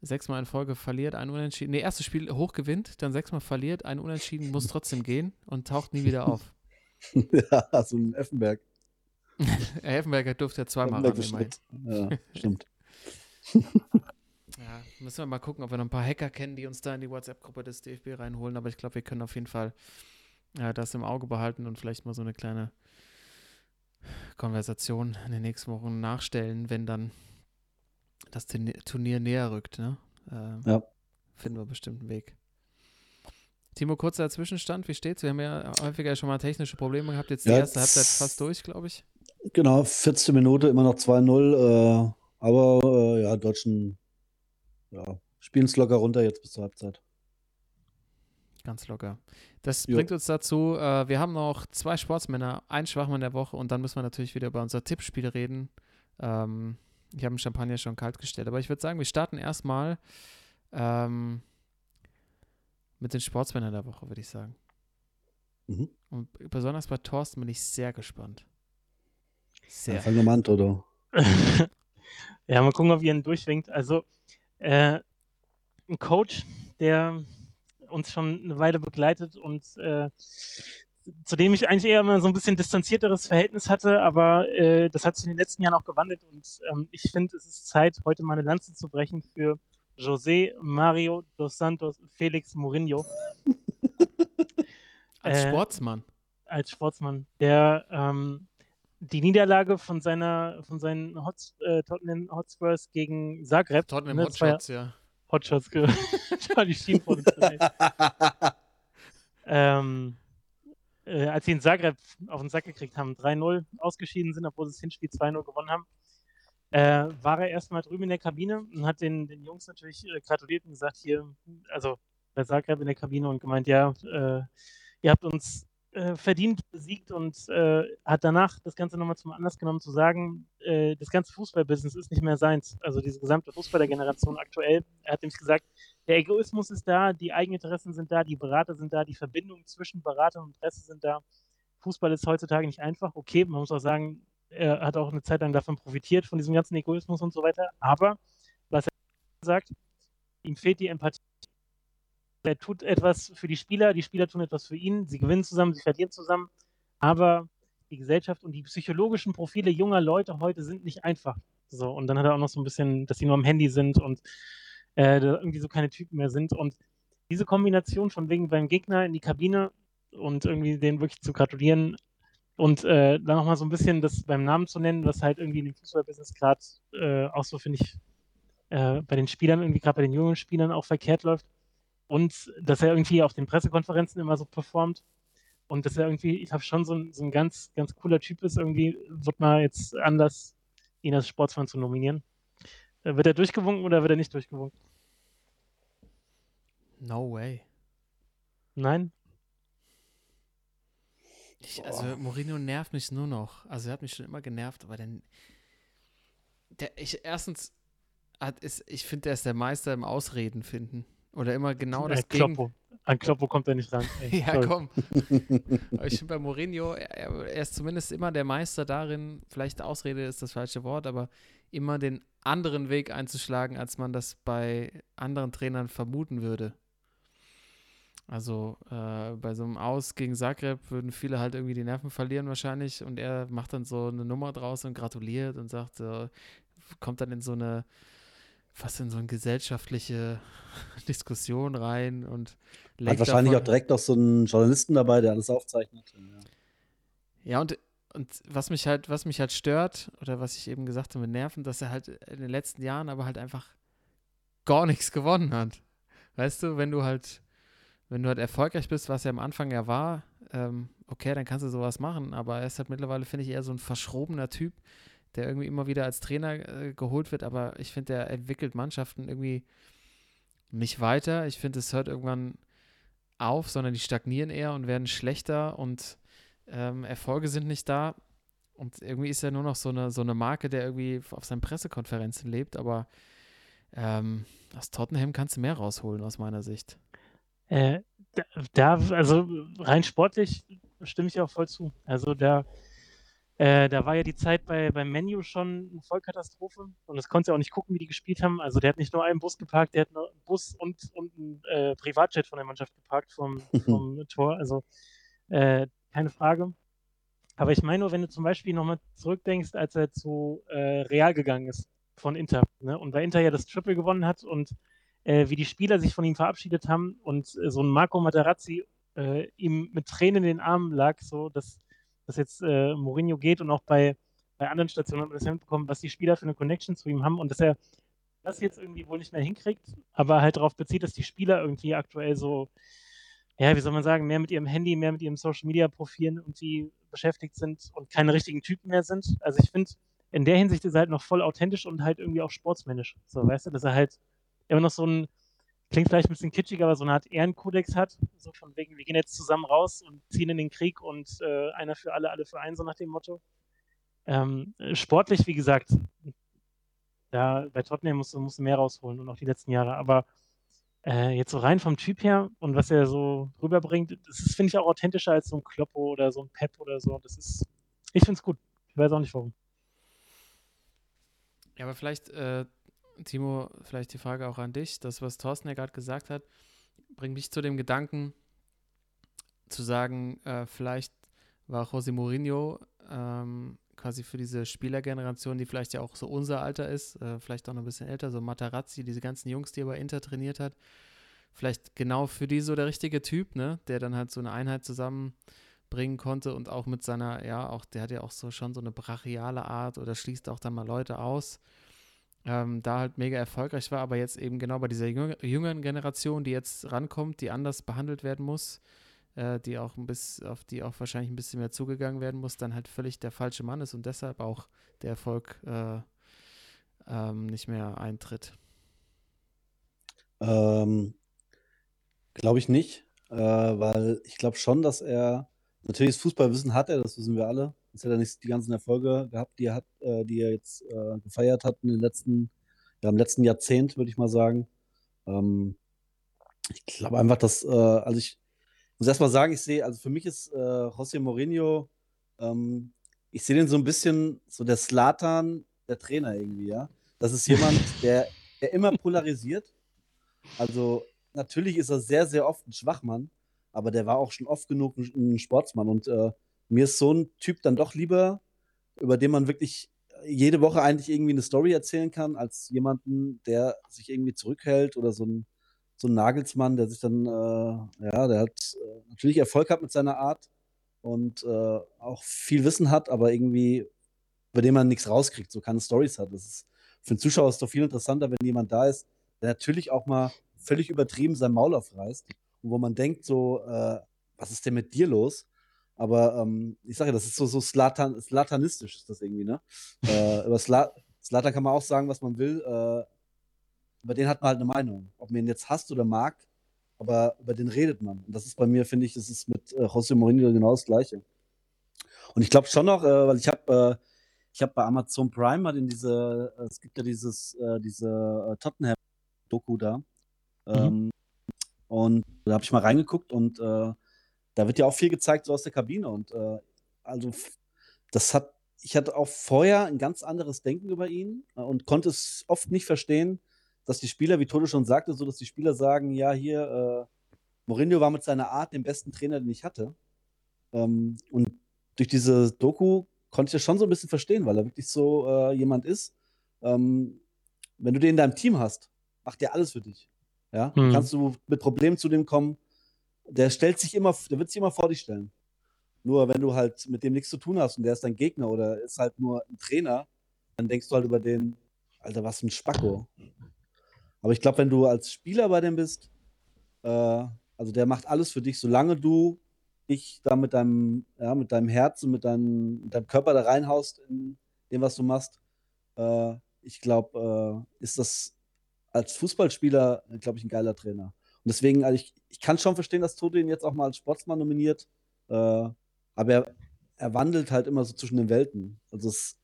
Speaker 2: sechsmal in Folge verliert, ein Unentschieden. Nee, erstes Spiel hoch gewinnt, dann sechsmal verliert, ein Unentschieden, muss trotzdem gehen und taucht nie wieder auf.
Speaker 3: ja, so ein Effenberg.
Speaker 2: Helfenberger durfte ja zweimal ran,
Speaker 3: Ja, stimmt.
Speaker 2: Ja, müssen wir mal gucken, ob wir noch ein paar Hacker kennen, die uns da in die WhatsApp-Gruppe des DFB reinholen. Aber ich glaube, wir können auf jeden Fall äh, das im Auge behalten und vielleicht mal so eine kleine Konversation in den nächsten Wochen nachstellen, wenn dann das Turnier- näher rückt. Ne? Äh,
Speaker 3: Ja.
Speaker 2: Finden wir bestimmt einen Weg. Timo, kurzer Zwischenstand, wie steht's? Wir haben ja häufiger schon mal technische Probleme gehabt. Jetzt die
Speaker 3: Ja,
Speaker 2: erste Halbzeit fast durch, glaube ich.
Speaker 3: Genau, 14 Minute, immer noch 2-0. Äh, aber äh, ja, Deutschen ja, spielen es locker runter jetzt bis zur Halbzeit.
Speaker 2: Ganz locker. Das
Speaker 3: Jo.
Speaker 2: bringt uns dazu, äh, wir haben noch zwei Sportsmänner, ein Schwachmann der Woche und dann müssen wir natürlich wieder über unser Tippspiel reden. Ähm, ich habe den Champagner schon kalt gestellt, aber ich würde sagen, wir starten erstmal ähm, mit den Sportsmännern der Woche, würde ich sagen.
Speaker 3: Mhm.
Speaker 2: Und besonders bei Thorsten bin ich sehr gespannt.
Speaker 3: Ja,
Speaker 2: Sehr.
Speaker 3: fang doch mal an, Toto.
Speaker 4: ja, mal gucken, ob ihr ihn durchwinkt. Also, äh, ein Coach, der uns schon eine Weile begleitet und äh, zu dem ich eigentlich eher immer so ein bisschen distanzierteres Verhältnis hatte, aber äh, das hat sich in den letzten Jahren auch gewandelt und ähm, ich finde, es ist Zeit, heute mal eine Lanze zu brechen für José Mario dos Santos Felix Mourinho
Speaker 2: Als
Speaker 4: äh,
Speaker 2: Sportsmann.
Speaker 4: als Sportsmann, der ähm, die Niederlage von seiner von seinen Hots, äh, Tottenham Hotspurs gegen Zagreb,
Speaker 2: Tottenham
Speaker 4: ne, das war ja-
Speaker 2: Hotshots.
Speaker 4: Hotshots, uns, ey. ähm, äh, als sie in Zagreb auf den Sack gekriegt haben, 3-0 ausgeschieden sind, obwohl sie das Hinspiel 2-0 gewonnen haben, äh, war er erstmal drüben in der Kabine und hat den, den Jungs natürlich äh, gratuliert und gesagt, hier, also bei Zagreb in der Kabine und gemeint, ja, äh, ihr habt uns äh, verdient besiegt und äh, hat danach das Ganze nochmal zum Anlass genommen zu sagen, äh, das ganze Fußballbusiness ist nicht mehr seins. Also diese gesamte Fußballergeneration aktuell. Er hat nämlich gesagt, der Egoismus ist da, die Eigeninteressen sind da, die Berater sind da, die Verbindungen zwischen Berater und Presse sind da. Fußball ist heutzutage nicht einfach. Okay, man muss auch sagen, er hat auch eine Zeit lang davon profitiert, von diesem ganzen Egoismus und so weiter. Aber was er sagt, ihm fehlt die Empathie. Er tut etwas für die Spieler, die Spieler tun etwas für ihn, sie gewinnen zusammen, sie verlieren zusammen. Aber die Gesellschaft und die psychologischen Profile junger Leute heute sind nicht einfach. So, und dann hat er auch noch so ein bisschen, dass sie nur am Handy sind und äh, irgendwie so keine Typen mehr sind. Und diese Kombination von wegen beim Gegner in die Kabine und irgendwie denen wirklich zu gratulieren und äh, dann nochmal so ein bisschen das beim Namen zu nennen, was halt irgendwie in dem Fußballbusiness gerade äh, auch so, finde ich, äh, bei den Spielern, irgendwie gerade bei den jungen Spielern auch verkehrt läuft. Und dass er irgendwie auf den Pressekonferenzen immer so performt. Und dass er irgendwie, ich glaube schon so ein, so ein ganz, ganz cooler Typ ist, irgendwie wird mal jetzt anders, ihn als Sportsmann zu nominieren. Äh, Wird er durchgewunken oder wird er nicht durchgewunken?
Speaker 2: No way.
Speaker 4: Nein?
Speaker 2: Ich, also Mourinho nervt mich nur noch. Also er hat mich schon immer genervt, aber dann. Der, ich, erstens hat, ist, ich finde, der ist der Meister im Ausreden finden. Oder immer genau das Gegen,
Speaker 4: Kloppo. An Kloppo kommt er nicht ran. Ey,
Speaker 2: Ja, komm. Aber ich finde bei Mourinho, er, er ist zumindest immer der Meister darin, vielleicht Ausrede ist das falsche Wort, aber immer den anderen Weg einzuschlagen, als man das bei anderen Trainern vermuten würde. Also äh, bei so einem Aus gegen Zagreb würden viele halt irgendwie die Nerven verlieren wahrscheinlich und er macht dann so eine Nummer draus und gratuliert und sagt, äh, kommt dann in so eine, fast in so eine gesellschaftliche Diskussion rein und
Speaker 3: Hat wahrscheinlich
Speaker 2: davon-
Speaker 3: auch direkt noch so einen Journalisten dabei, der alles aufzeichnet. Ja.
Speaker 2: Ja, und, und was mich halt, was mich halt stört, oder was ich eben gesagt habe mit Nerven, dass er halt in den letzten Jahren aber halt einfach gar nichts gewonnen hat. Weißt du, wenn du halt, wenn du halt erfolgreich bist, was er am Anfang ja war, ähm, okay, dann kannst du sowas machen, aber er ist halt mittlerweile, finde ich, eher so ein verschrobener Typ, der irgendwie immer wieder als Trainer äh, geholt wird, aber ich finde, er entwickelt Mannschaften irgendwie nicht weiter. Ich finde, es hört irgendwann auf, sondern die stagnieren eher und werden schlechter und ähm, Erfolge sind nicht da. Und irgendwie ist er nur noch so eine, so eine Marke, der irgendwie auf seinen Pressekonferenzen lebt. Aber ähm, aus Tottenham kannst du mehr rausholen, aus meiner Sicht.
Speaker 4: Äh, da, da, also rein sportlich stimme ich auch voll zu. Also da, äh, da war ja die Zeit bei, beim Menu schon eine Vollkatastrophe und das konnte ja auch nicht gucken, wie die gespielt haben. Also der hat nicht nur einen Bus geparkt, der hat noch einen Bus und, und einen äh, Privatjet von der Mannschaft geparkt vom, vom Tor. Also äh, keine Frage. Aber ich meine nur, wenn du zum Beispiel nochmal zurückdenkst, als er zu äh, Real gegangen ist von Inter ne? und bei Inter ja das Triple gewonnen hat und äh, wie die Spieler sich von ihm verabschiedet haben und so ein Marco Materazzi ihm mit Tränen in den Armen lag, so dass, dass jetzt äh, Mourinho geht und auch bei, bei anderen Stationen das mitbekommen, was die Spieler für eine Connection zu ihm haben und dass er das jetzt irgendwie wohl nicht mehr hinkriegt, aber halt darauf bezieht, dass die Spieler irgendwie aktuell so, ja, wie soll man sagen, mehr mit ihrem Handy, mehr mit ihren Social Media Profilen irgendwie beschäftigt sind und keine richtigen Typen mehr sind. Also ich finde, in der Hinsicht ist er halt noch voll authentisch und halt irgendwie auch sportsmännisch. So, weißt du, dass er halt immer noch so ein, klingt vielleicht ein bisschen kitschig, aber so eine Art Ehrenkodex hat. So von wegen, wir gehen jetzt zusammen raus und ziehen in den Krieg und äh, einer für alle, alle für einen, so nach dem Motto. Ähm, sportlich, wie gesagt, da bei Tottenham musst du, mehr rausholen und auch die letzten Jahre. Aber äh, jetzt so rein vom Typ her und was er so rüberbringt, das ist, finde ich, auch authentischer als so ein Kloppo oder so ein Pep oder so. Das ist, ich finde es gut. Ich weiß auch nicht warum.
Speaker 2: Ja, aber vielleicht, äh, Timo, vielleicht die Frage auch an dich. Das, was Thorsten ja gerade gesagt hat, bringt mich zu dem Gedanken, zu sagen, äh, vielleicht war José Mourinho ähm, quasi für diese Spielergeneration, die vielleicht ja auch so unser Alter ist, äh, vielleicht auch noch ein bisschen älter, so Matarazzi, diese ganzen Jungs, die er bei Inter trainiert hat, vielleicht genau für die so der richtige Typ, ne, der dann halt so eine Einheit zusammenbringen konnte und auch mit seiner, ja, auch, der hat ja auch so schon so eine brachiale Art oder schließt auch dann mal Leute aus. Ähm, da halt mega erfolgreich war, aber jetzt eben genau bei dieser jüng jüngeren Generation, die jetzt rankommt, die anders behandelt werden muss, äh, die auch ein bisschen, auf die auch wahrscheinlich ein bisschen mehr zugegangen werden muss, dann halt völlig der falsche Mann ist und deshalb auch der Erfolg äh, ähm, nicht mehr eintritt.
Speaker 3: Ähm, glaube ich nicht, äh, weil ich glaube schon, dass er natürlich das Fußballwissen hat er, das wissen wir alle. Sonst hätte er nicht die ganzen Erfolge gehabt, die er hat, äh, die er jetzt äh, gefeiert hat in den letzten, ja, im letzten Jahrzehnt, würde ich mal sagen. Ähm, ich glaube einfach, dass, äh, also ich muss erst mal sagen, ich sehe, also für mich ist äh, José Mourinho, ähm, ich sehe den so ein bisschen so der Slatan der Trainer irgendwie, ja. Das ist jemand, der, der immer polarisiert. Also natürlich ist er sehr, sehr oft ein Schwachmann, aber der war auch schon oft genug ein, ein Sportsmann. Und äh, mir ist so ein Typ dann doch lieber, über den man wirklich jede Woche eigentlich irgendwie eine Story erzählen kann, als jemanden, der sich irgendwie zurückhält oder so ein, so ein Nagelsmann, der sich dann, äh, ja, der hat äh, natürlich Erfolg hat mit seiner Art und äh, auch viel Wissen hat, aber irgendwie, über den man nichts rauskriegt, so keine Stories hat. Das ist, für den Zuschauer ist es doch viel interessanter, wenn jemand da ist, der natürlich auch mal völlig übertrieben sein Maul aufreißt und wo man denkt so, äh, was ist denn mit dir los? Aber ähm, ich sage ja, das ist so, so Slatan, slatanistisch ist das irgendwie, ne? äh, über Sla Slatan kann man auch sagen, was man will. Äh, über den hat man halt eine Meinung. Ob man ihn jetzt hasst oder mag, aber über den redet man. Und das ist bei mir, finde ich, das ist mit äh, José Mourinho genau das Gleiche. Und ich glaube schon noch, äh, weil ich habe äh, ich habe bei Amazon Prime mal in diese, es gibt ja dieses, äh, diese äh, Tottenham-Doku da. Ähm, Und da habe ich mal reingeguckt und äh, da wird ja auch viel gezeigt, so aus der Kabine. Und äh, also das hat, ich hatte auch vorher ein ganz anderes Denken über ihn äh, und konnte es oft nicht verstehen, dass die Spieler, wie Tode schon sagte, so dass die Spieler sagen, ja, hier, äh, Mourinho war mit seiner Art den besten Trainer, den ich hatte. Ähm, und durch diese Doku konnte ich das schon so ein bisschen verstehen, weil er wirklich so äh, jemand ist. Ähm, wenn du den in deinem Team hast, macht der alles für dich. Ja,
Speaker 4: Mhm.
Speaker 3: kannst du mit Problemen zu dem kommen. Der stellt sich immer, der wird sich immer vor dich stellen. Nur wenn du halt mit dem nichts zu tun hast und der ist dein Gegner oder ist halt nur ein Trainer, dann denkst du halt über den, Alter, was ein Spacko. Aber ich glaube, wenn du als Spieler bei dem bist, äh, also der macht alles für dich, solange du dich da mit deinem, ja, mit deinem Herz und mit deinem, mit deinem Körper da reinhaust in dem, was du machst. Äh, ich glaube, äh, ist das als Fußballspieler, glaube ich, ein geiler Trainer. Und deswegen, also ich, ich kann schon verstehen, dass Toto ihn jetzt auch mal als Sportsmann nominiert. Äh, aber er, er wandelt halt immer so zwischen den Welten. Also es,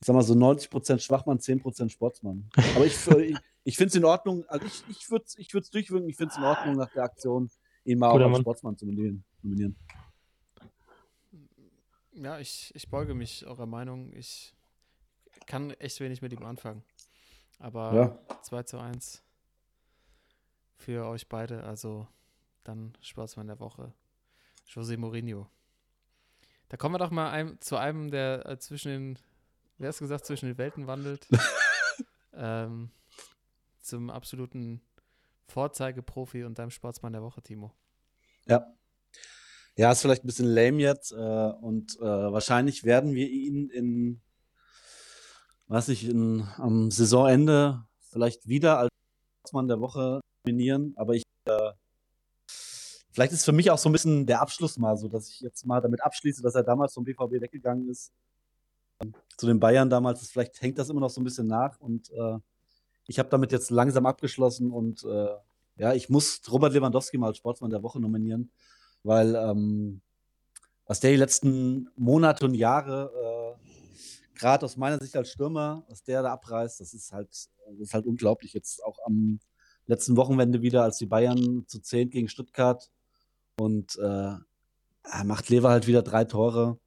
Speaker 3: ich sag mal so 90% Schwachmann, 10% Sportsmann. Aber ich, ich, ich finde es in Ordnung, also ich, ich würde es ich würd's durchwirken, ich finde es in Ordnung nach der Aktion, ihn mal als
Speaker 4: Mann.
Speaker 3: Sportsmann zu nominieren. nominieren.
Speaker 2: Ja, ich, ich beuge mich eurer Meinung. Ich kann echt wenig mit ihm anfangen. Aber
Speaker 3: Ja.
Speaker 2: 2 zu 1 für euch beide. Also dann Sportsmann der Woche. José Mourinho. Da kommen wir doch mal ein, zu einem, der äh, zwischen den, wer hast gesagt, zwischen den Welten wandelt. ähm, zum absoluten Vorzeigeprofi und deinem Sportsmann der Woche, Timo.
Speaker 3: Ja. Ja, ist vielleicht ein bisschen lame jetzt. Äh, und äh, wahrscheinlich werden wir ihn in, weiß ich, in, am Saisonende vielleicht wieder als Sportsmann der Woche nominieren. Aber ich, äh, vielleicht ist für mich auch so ein bisschen der Abschluss mal so, dass ich jetzt mal damit abschließe, dass er damals vom BVB weggegangen ist. Ähm, Zu den Bayern damals, vielleicht hängt das immer noch so ein bisschen nach. Und äh, ich habe damit jetzt langsam abgeschlossen und äh, ja, ich muss Robert Lewandowski mal als Sportsmann der Woche nominieren, weil ähm, was der die letzten Monate und Jahre, äh, gerade aus meiner Sicht als Stürmer, was der da abreißt, das ist halt, das ist halt unglaublich. Jetzt auch am letzten Wochenende wieder, als die Bayern zu 10 gegen Stuttgart und äh, er macht Lever halt wieder drei Tore.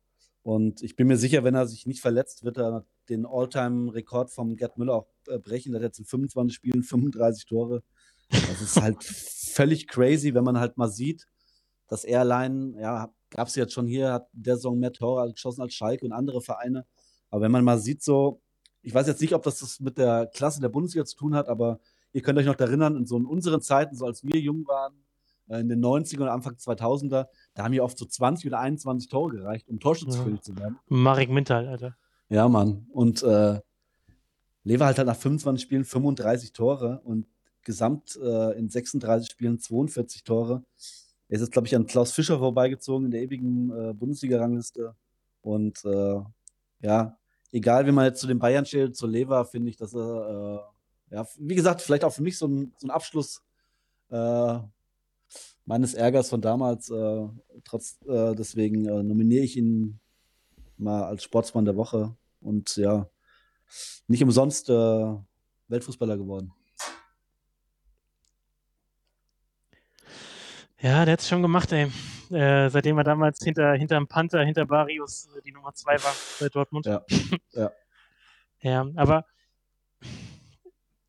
Speaker 3: Und ich bin mir sicher, wenn er sich nicht verletzt, wird er den All-Time-Rekord vom Gerd Müller auch äh, brechen. Der hat jetzt in 25 Spielen 35 Tore. Das ist halt völlig crazy, wenn man halt mal sieht, dass er allein, ja, gab es jetzt schon hier, hat in der Saison mehr Tore geschossen als Schalke und andere Vereine. Aber wenn man mal sieht, so, ich weiß jetzt nicht, ob das, das mit der Klasse der Bundesliga zu tun hat, aber ihr könnt euch noch erinnern, in so in unseren Zeiten, so als wir jung waren, äh, in den 90er und Anfang 2000er, da haben ja oft so 20 oder 21 Tore gereicht, um Torschützenkönig zu werden.
Speaker 4: Marek Mintal, Alter.
Speaker 3: Ja, Mann. Und äh, Lever halt, halt nach 25 Spielen 35 Tore und gesamt äh, in 36 Spielen 42 Tore. Er ist jetzt, glaube ich, an Klaus Fischer vorbeigezogen in der ewigen äh, Bundesliga-Rangliste. Und äh, ja, egal wie man jetzt zu den Bayern steht, zu Lever, finde ich, dass er, äh, ja, wie gesagt, vielleicht auch für mich so ein, so ein Abschluss äh, meines Ärgers von damals. Äh, trotz, äh, deswegen äh, nominiere ich ihn mal als Sportsmann der Woche und ja, nicht umsonst äh, Weltfußballer geworden.
Speaker 4: Ja, der hat es schon gemacht, ey. Äh, seitdem er damals hinter hinterm Panther, hinter Barrios äh, die Nummer zwei war bei Dortmund.
Speaker 3: Ja, ja.
Speaker 4: Ja, aber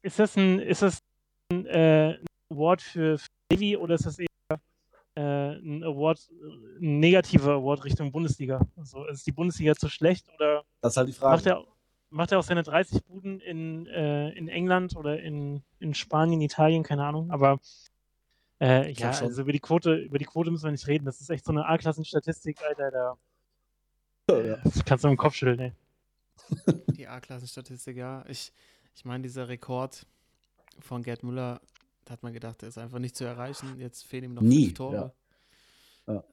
Speaker 4: ist das ein, ist das ein, äh, ein Award für, für Levi oder ist das eher äh, ein Award, ein negativer Award Richtung Bundesliga? Also ist die Bundesliga zu schlecht oder
Speaker 3: Das ist halt die Frage.
Speaker 4: macht er, macht er auch seine 30 Buden in, äh, in England oder in, in Spanien, Italien, keine Ahnung, aber äh, ja,
Speaker 3: schon.
Speaker 4: also über die Quote, über die Quote müssen wir nicht reden. Das ist echt so eine A-Klassen-Statistik, Alter, da
Speaker 3: Ja.
Speaker 4: das kannst du im Kopf schütteln, ey.
Speaker 2: Die A-Klassenstatistik, ja. Ich, ich meine, dieser Rekord von Gerd Müller, da hat man gedacht, der ist einfach nicht zu erreichen. Jetzt fehlen ihm noch
Speaker 3: Nie,
Speaker 2: fünf Tore.
Speaker 3: ja. Ja.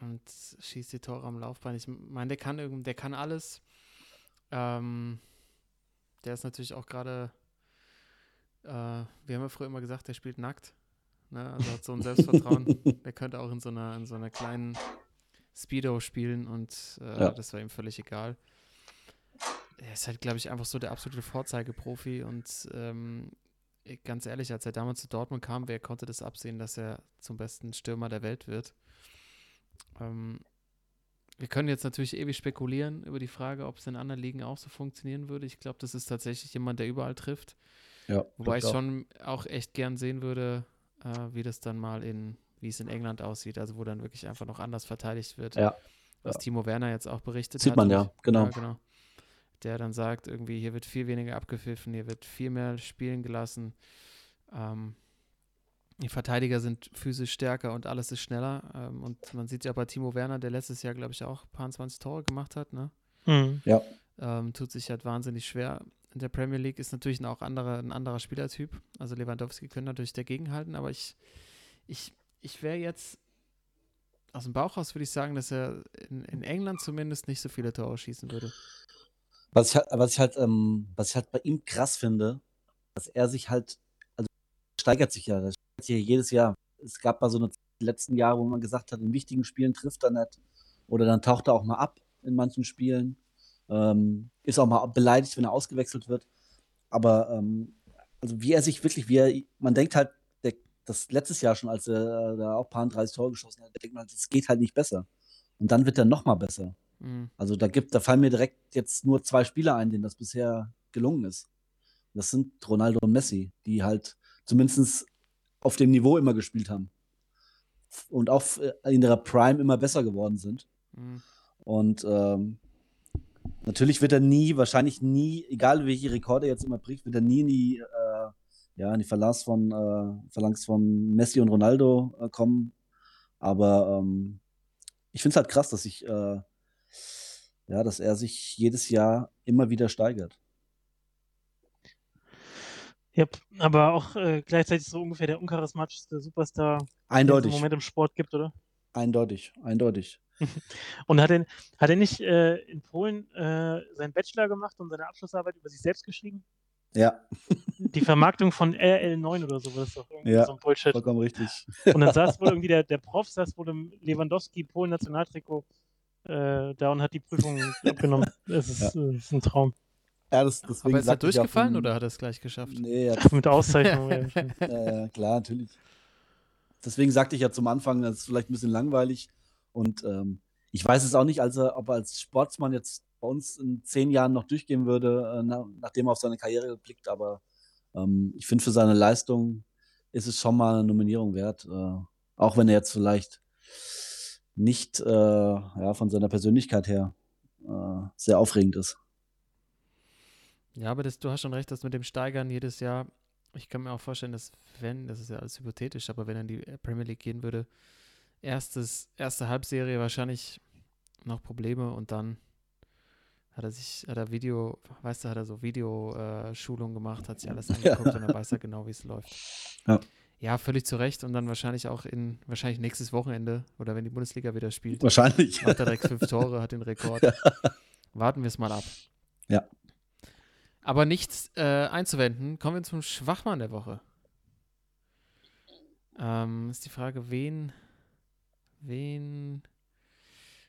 Speaker 2: Und schießt die Tore am Laufbein. Ich meine, der kann irgend, der kann alles. Ähm, der ist natürlich auch gerade, äh, wir haben ja früher immer gesagt, der spielt nackt. Ne? Also hat so ein Selbstvertrauen. der könnte auch in so einer, in so einer kleinen Speedo spielen und äh,
Speaker 3: Ja.
Speaker 2: das war ihm völlig egal. Er ist halt, glaube ich, einfach so der absolute Vorzeigeprofi und ähm, äh, ganz ehrlich, als er damals zu Dortmund kam, wer konnte das absehen, dass er zum besten Stürmer der Welt wird? Ähm, wir können jetzt natürlich ewig spekulieren über die Frage, ob es in anderen Ligen auch so funktionieren würde. Ich glaube, das ist tatsächlich jemand, der überall trifft.
Speaker 3: Ja,
Speaker 2: Wobei ich
Speaker 3: auch.
Speaker 2: schon auch echt gern sehen würde, äh, wie das dann mal in, wie es in England aussieht, also wo dann wirklich einfach noch anders verteidigt wird.
Speaker 3: Ja.
Speaker 2: Was
Speaker 3: Ja.
Speaker 2: Timo Werner jetzt auch berichtet
Speaker 3: Sieht
Speaker 2: hat.
Speaker 3: man
Speaker 2: und
Speaker 3: ja, genau.
Speaker 2: Ja, genau. Der dann sagt, irgendwie, hier wird viel weniger abgepfiffen, hier wird viel mehr spielen gelassen. Ähm, die Verteidiger sind physisch stärker und alles ist schneller. Ähm, und man sieht ja bei Timo Werner, der letztes Jahr, glaube ich, auch ein paar 20 Tore gemacht hat, ne?
Speaker 4: Mhm.
Speaker 2: ähm, tut sich halt wahnsinnig schwer. In der Premier League ist natürlich auch andere, ein anderer Spielertyp. Also Lewandowski könnte natürlich dagegenhalten, aber ich, ich, ich wäre jetzt aus dem Bauch raus, würde ich sagen, dass er in, in England zumindest nicht so viele Tore schießen würde.
Speaker 3: Was ich halt, was ich halt, ähm, was ich halt bei ihm krass finde, dass er sich halt, also steigert sich ja, das steigert sich ja jedes Jahr. Es gab mal so eine letzten Jahre, wo man gesagt hat, in wichtigen Spielen trifft er nicht. Oder dann taucht er auch mal ab in manchen Spielen. Ähm, ist auch mal beleidigt, wenn er ausgewechselt wird. Aber ähm, also wie er sich wirklich, wie er, man denkt halt, der, das letztes Jahr schon, als er äh, da auch ein paar 30 Tore geschossen hat, denkt man halt, es geht halt nicht besser. Und dann wird er noch mal besser.
Speaker 2: Mhm.
Speaker 3: Also da gibt, da fallen mir direkt jetzt nur zwei Spieler ein, denen das bisher gelungen ist. Das sind Ronaldo und Messi, die halt zumindest auf dem Niveau immer gespielt haben. Und auch äh, in ihrer Prime immer besser geworden sind.
Speaker 2: Mhm.
Speaker 3: Und ähm, natürlich wird er nie, wahrscheinlich nie, egal welche Rekorde er jetzt immer bricht, wird er nie in die, äh, ja, in die Verlangs von, äh, Verlangs von Messi und Ronaldo äh, kommen. Aber ähm, ich finde es halt krass, dass sich, äh, ja, dass er sich jedes Jahr immer wieder steigert.
Speaker 4: Yep. Aber auch äh, gleichzeitig so ungefähr der uncharismatischste Superstar, den es im
Speaker 3: Eindeutig,
Speaker 4: Moment im Sport gibt, oder?
Speaker 3: eindeutig, eindeutig.
Speaker 4: Und hat er, hat er nicht äh, in Polen äh, seinen Bachelor gemacht und seine Abschlussarbeit über sich selbst geschrieben?
Speaker 3: Ja,
Speaker 4: Die Vermarktung von RL9 oder so, war das doch irgendwie
Speaker 3: Ja,
Speaker 4: so ein Bullshit.
Speaker 3: vollkommen richtig.
Speaker 4: Und dann saß wohl irgendwie der, der Prof, saß wohl im Lewandowski Polen-Nationaltrikot äh, da und hat die Prüfung abgenommen. Das ist,
Speaker 3: Ja.
Speaker 4: äh, ist ein Traum.
Speaker 3: Ja, das, deswegen
Speaker 2: Aber ist er durchgefallen
Speaker 3: von-
Speaker 2: oder hat er es gleich geschafft?
Speaker 3: Nee, er
Speaker 4: Mit Auszeichnung. ja.
Speaker 3: Ja, klar, natürlich. Deswegen sagte ich ja zum Anfang, das ist vielleicht ein bisschen langweilig. Und ähm, ich weiß es auch nicht, als er, ob er als Sportsmann jetzt bei uns in zehn Jahren noch durchgehen würde, äh, na, nachdem er auf seine Karriere blickt. Aber ähm, ich finde, für seine Leistung ist es schon mal eine Nominierung wert. Äh, auch wenn er jetzt vielleicht nicht äh, ja, von seiner Persönlichkeit her äh, sehr aufregend ist.
Speaker 2: Ja, aber das, du hast schon recht, dass mit dem Steigern jedes Jahr, ich kann mir auch vorstellen, dass wenn, das ist ja alles hypothetisch, aber wenn er in die Premier League gehen würde, erstes, erste Halbserie wahrscheinlich noch Probleme und dann hat er sich, hat er Video, weißt du, hat er so Videoschulung gemacht, hat sich alles angeguckt und dann weiß er genau, wie es läuft.
Speaker 3: Ja.
Speaker 2: Ja, völlig zu Recht und dann wahrscheinlich auch in, wahrscheinlich nächstes Wochenende oder wenn die Bundesliga wieder spielt,
Speaker 3: Wahrscheinlich.
Speaker 2: macht er direkt fünf Tore, hat den Rekord. Warten wir es mal ab.
Speaker 3: Ja.
Speaker 2: Aber nichts äh, einzuwenden. Kommen wir zum Schwachmann der Woche. Ähm, ist die Frage, wen, wen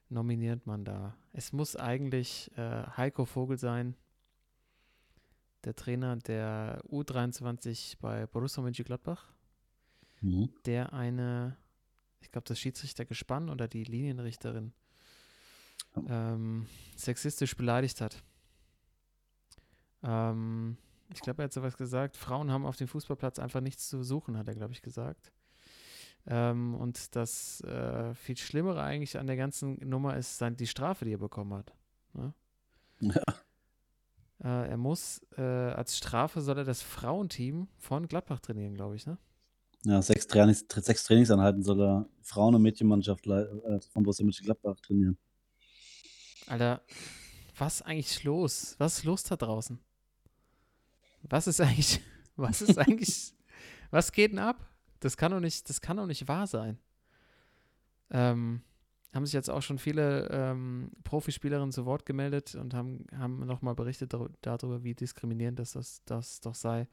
Speaker 2: nominiert man da? Es muss eigentlich äh, Heiko Vogel sein, der Trainer der U23 bei Borussia Mönchengladbach
Speaker 3: Mhm.
Speaker 2: der eine, ich glaube, das Schiedsrichtergespann oder die Linienrichterin ähm, sexistisch beleidigt hat. Ähm, ich glaube, er hat sowas gesagt. Frauen haben auf dem Fußballplatz einfach nichts zu suchen, hat er, glaube ich, gesagt. Ähm, und das äh, viel Schlimmere eigentlich an der ganzen Nummer ist sein, die Strafe, die er bekommen hat. Ne?
Speaker 3: Ja.
Speaker 2: Äh, er muss, äh, als Strafe soll er das Frauenteam von Gladbach trainieren, glaube ich, ne?
Speaker 3: Ja, sechs, Trainings, sechs Trainingseinheiten soll er Frauen- und Mädchenmannschaft äh, von Borussia Mönchengladbach trainieren.
Speaker 2: Alter, was eigentlich los? Was ist los da draußen? Was ist eigentlich, was ist eigentlich, was geht denn ab? Das kann doch nicht, das kann doch nicht wahr sein. Ähm, haben sich jetzt auch schon viele ähm, Profispielerinnen zu Wort gemeldet und haben, haben nochmal berichtet dar darüber, wie diskriminierend das, das, das doch sei.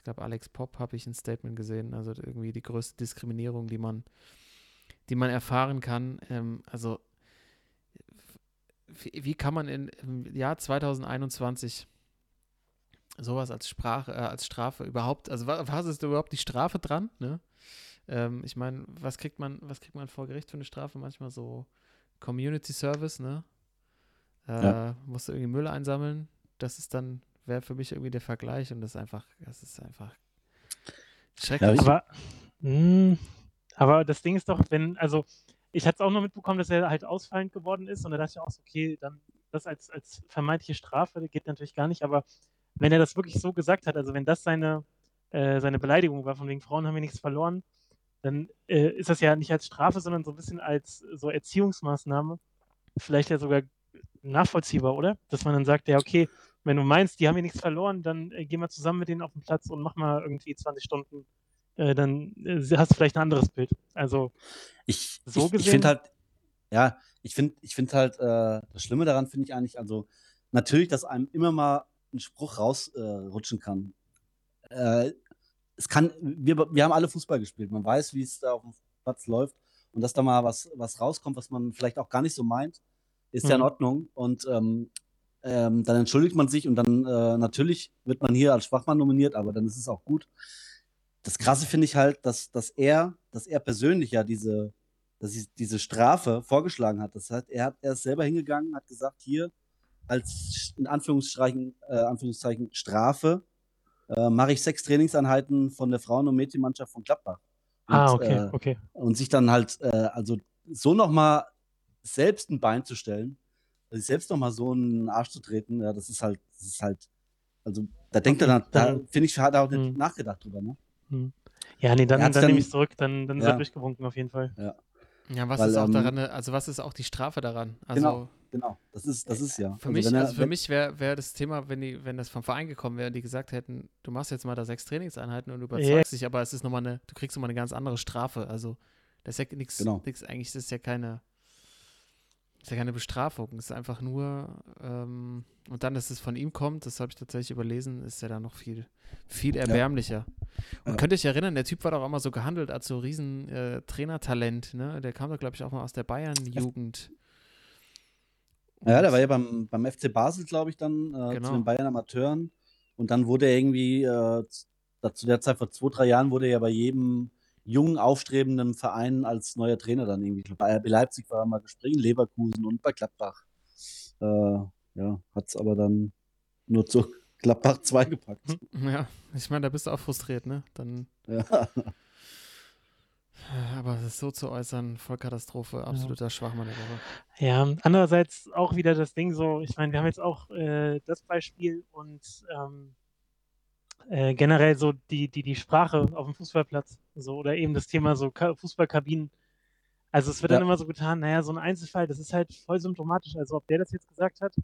Speaker 2: Ich glaube, Alex Popp habe ich ein Statement gesehen, also irgendwie die größte Diskriminierung, die man, die man erfahren kann. Ähm, also wie, kann man in, im Jahr 2021 sowas als Sprache, äh, als Strafe überhaupt, also was, was ist überhaupt die Strafe dran, ne? Ähm, ich meine, was kriegt man, was kriegt man vor Gericht für eine Strafe? Manchmal so Community Service, ne? Äh,
Speaker 3: Ja.
Speaker 2: Musst du irgendwie Müll einsammeln. Das ist dann, wäre für mich irgendwie der Vergleich und das ist einfach, das ist einfach schrecklich.
Speaker 3: ich-
Speaker 4: Aber, mh, aber das Ding ist doch, wenn, also ich hatte es auch noch mitbekommen, dass er halt ausfallend geworden ist und da dachte ich auch, so, okay, dann das als, als vermeintliche Strafe geht natürlich gar nicht, aber wenn er das wirklich so gesagt hat, also wenn das seine, äh, seine Beleidigung war, von wegen Frauen haben wir nichts verloren, dann äh, ist das ja nicht als Strafe, sondern so ein bisschen als so Erziehungsmaßnahme, vielleicht ja sogar nachvollziehbar, oder? Dass man dann sagt, ja, okay, wenn du meinst, die haben hier nichts verloren, dann äh, geh mal zusammen mit denen auf den Platz und mach mal irgendwie 20 Stunden äh, dann äh, hast du vielleicht ein anderes Bild. Also,
Speaker 3: Ich,
Speaker 4: So
Speaker 3: ich, ich finde halt, ja, ich finde ich find halt, äh, das Schlimme daran finde ich eigentlich, also natürlich, dass einem immer mal ein Spruch rausrutschen äh, kann. Äh, es kann, wir, wir haben alle Fußball gespielt, man weiß, wie es da auf dem Platz läuft und dass da mal was, was rauskommt, was man vielleicht auch gar nicht so meint, ist ja in
Speaker 4: Mhm.
Speaker 3: Ordnung und ähm, ähm, dann entschuldigt man sich und dann äh, natürlich wird man hier als Schwachmann nominiert, aber dann ist es auch gut. Das Krasse finde ich halt, dass, dass er, dass er persönlich ja diese, dass sie diese Strafe vorgeschlagen hat. Das heißt, er hat er ist selber hingegangen, hat gesagt, hier als in Anführungszeichen, äh, Anführungszeichen Strafe äh, mache ich sechs Trainingseinheiten von der Frauen- und Mädchenmannschaft von Gladbach. Und,
Speaker 4: ah, okay,
Speaker 3: äh,
Speaker 4: okay.
Speaker 3: und sich dann halt, äh, also so nochmal selbst ein Bein zu stellen, sich selbst nochmal so einen Arsch zu treten, ja, das ist halt, das ist halt, also da denkt er dann, da
Speaker 4: Dann-
Speaker 3: finde ich, hat er auch nicht
Speaker 4: Mhm.
Speaker 3: nachgedacht drüber, ne?
Speaker 4: Ja, nee, dann,
Speaker 3: hat's
Speaker 4: dann nehme
Speaker 3: dann-
Speaker 4: ich es zurück, dann, dann ist
Speaker 3: Ja.
Speaker 4: er durchgewunken auf jeden Fall.
Speaker 2: ja, was
Speaker 3: weil,
Speaker 2: ist auch
Speaker 3: ähm,
Speaker 2: daran, also was ist auch die Strafe daran? Also,
Speaker 3: Genau. Genau, das ist, das ist ja.
Speaker 2: Für mich,
Speaker 3: wenn er-
Speaker 2: also für
Speaker 3: wenn-
Speaker 2: mich wäre wär das Thema, wenn die, wenn das vom Verein gekommen wäre und die gesagt hätten, du machst jetzt mal da sechs Trainingseinheiten und du überzeugst dich, aber es ist nochmal eine, du kriegst nochmal eine ganz andere Strafe. Also das ist ja nichts,
Speaker 3: Genau.
Speaker 2: nix, eigentlich ist das ja keine, ist ja keine Bestrafung. Es ist einfach nur, ähm, und dann, dass es von ihm kommt, das habe ich tatsächlich überlesen, ist ja dann noch viel, viel erbärmlicher. Und
Speaker 3: Ja.
Speaker 2: könnt ihr euch erinnern, der Typ war doch auch immer so gehandelt als so riesen äh, Trainertalent, ne? Der kam doch, glaube ich, auch mal aus der Bayern-Jugend.
Speaker 3: Ja, der war ja beim, beim FC Basel, glaube ich, dann äh,
Speaker 2: Genau.
Speaker 3: zu den Bayern Amateuren. Und dann wurde er irgendwie, äh, zu der Zeit vor zwei, drei Jahren, wurde er ja bei jedem jungen, aufstrebenden Verein als neuer Trainer dann irgendwie. Bei RB Leipzig war er mal gespringen, Leverkusen und bei Gladbach. Äh, ja, hat es aber dann nur zu Gladbach 2 gepackt.
Speaker 2: Ja, ich meine, da bist du auch frustriert, ne? Dann,
Speaker 3: Ja.
Speaker 2: aber das so zu äußern, Vollkatastrophe, absoluter Schwachmann der Woche.
Speaker 4: Ja, andererseits auch wieder das Ding so, ich meine, wir haben jetzt auch äh, das Beispiel und ähm, äh, generell so die, die, die Sprache auf dem Fußballplatz, so oder eben das Thema so Ka Fußballkabinen. Also es wird dann
Speaker 3: Ja.
Speaker 4: immer so getan, naja, so ein Einzelfall, das ist halt voll symptomatisch. Also ob der das jetzt gesagt hat,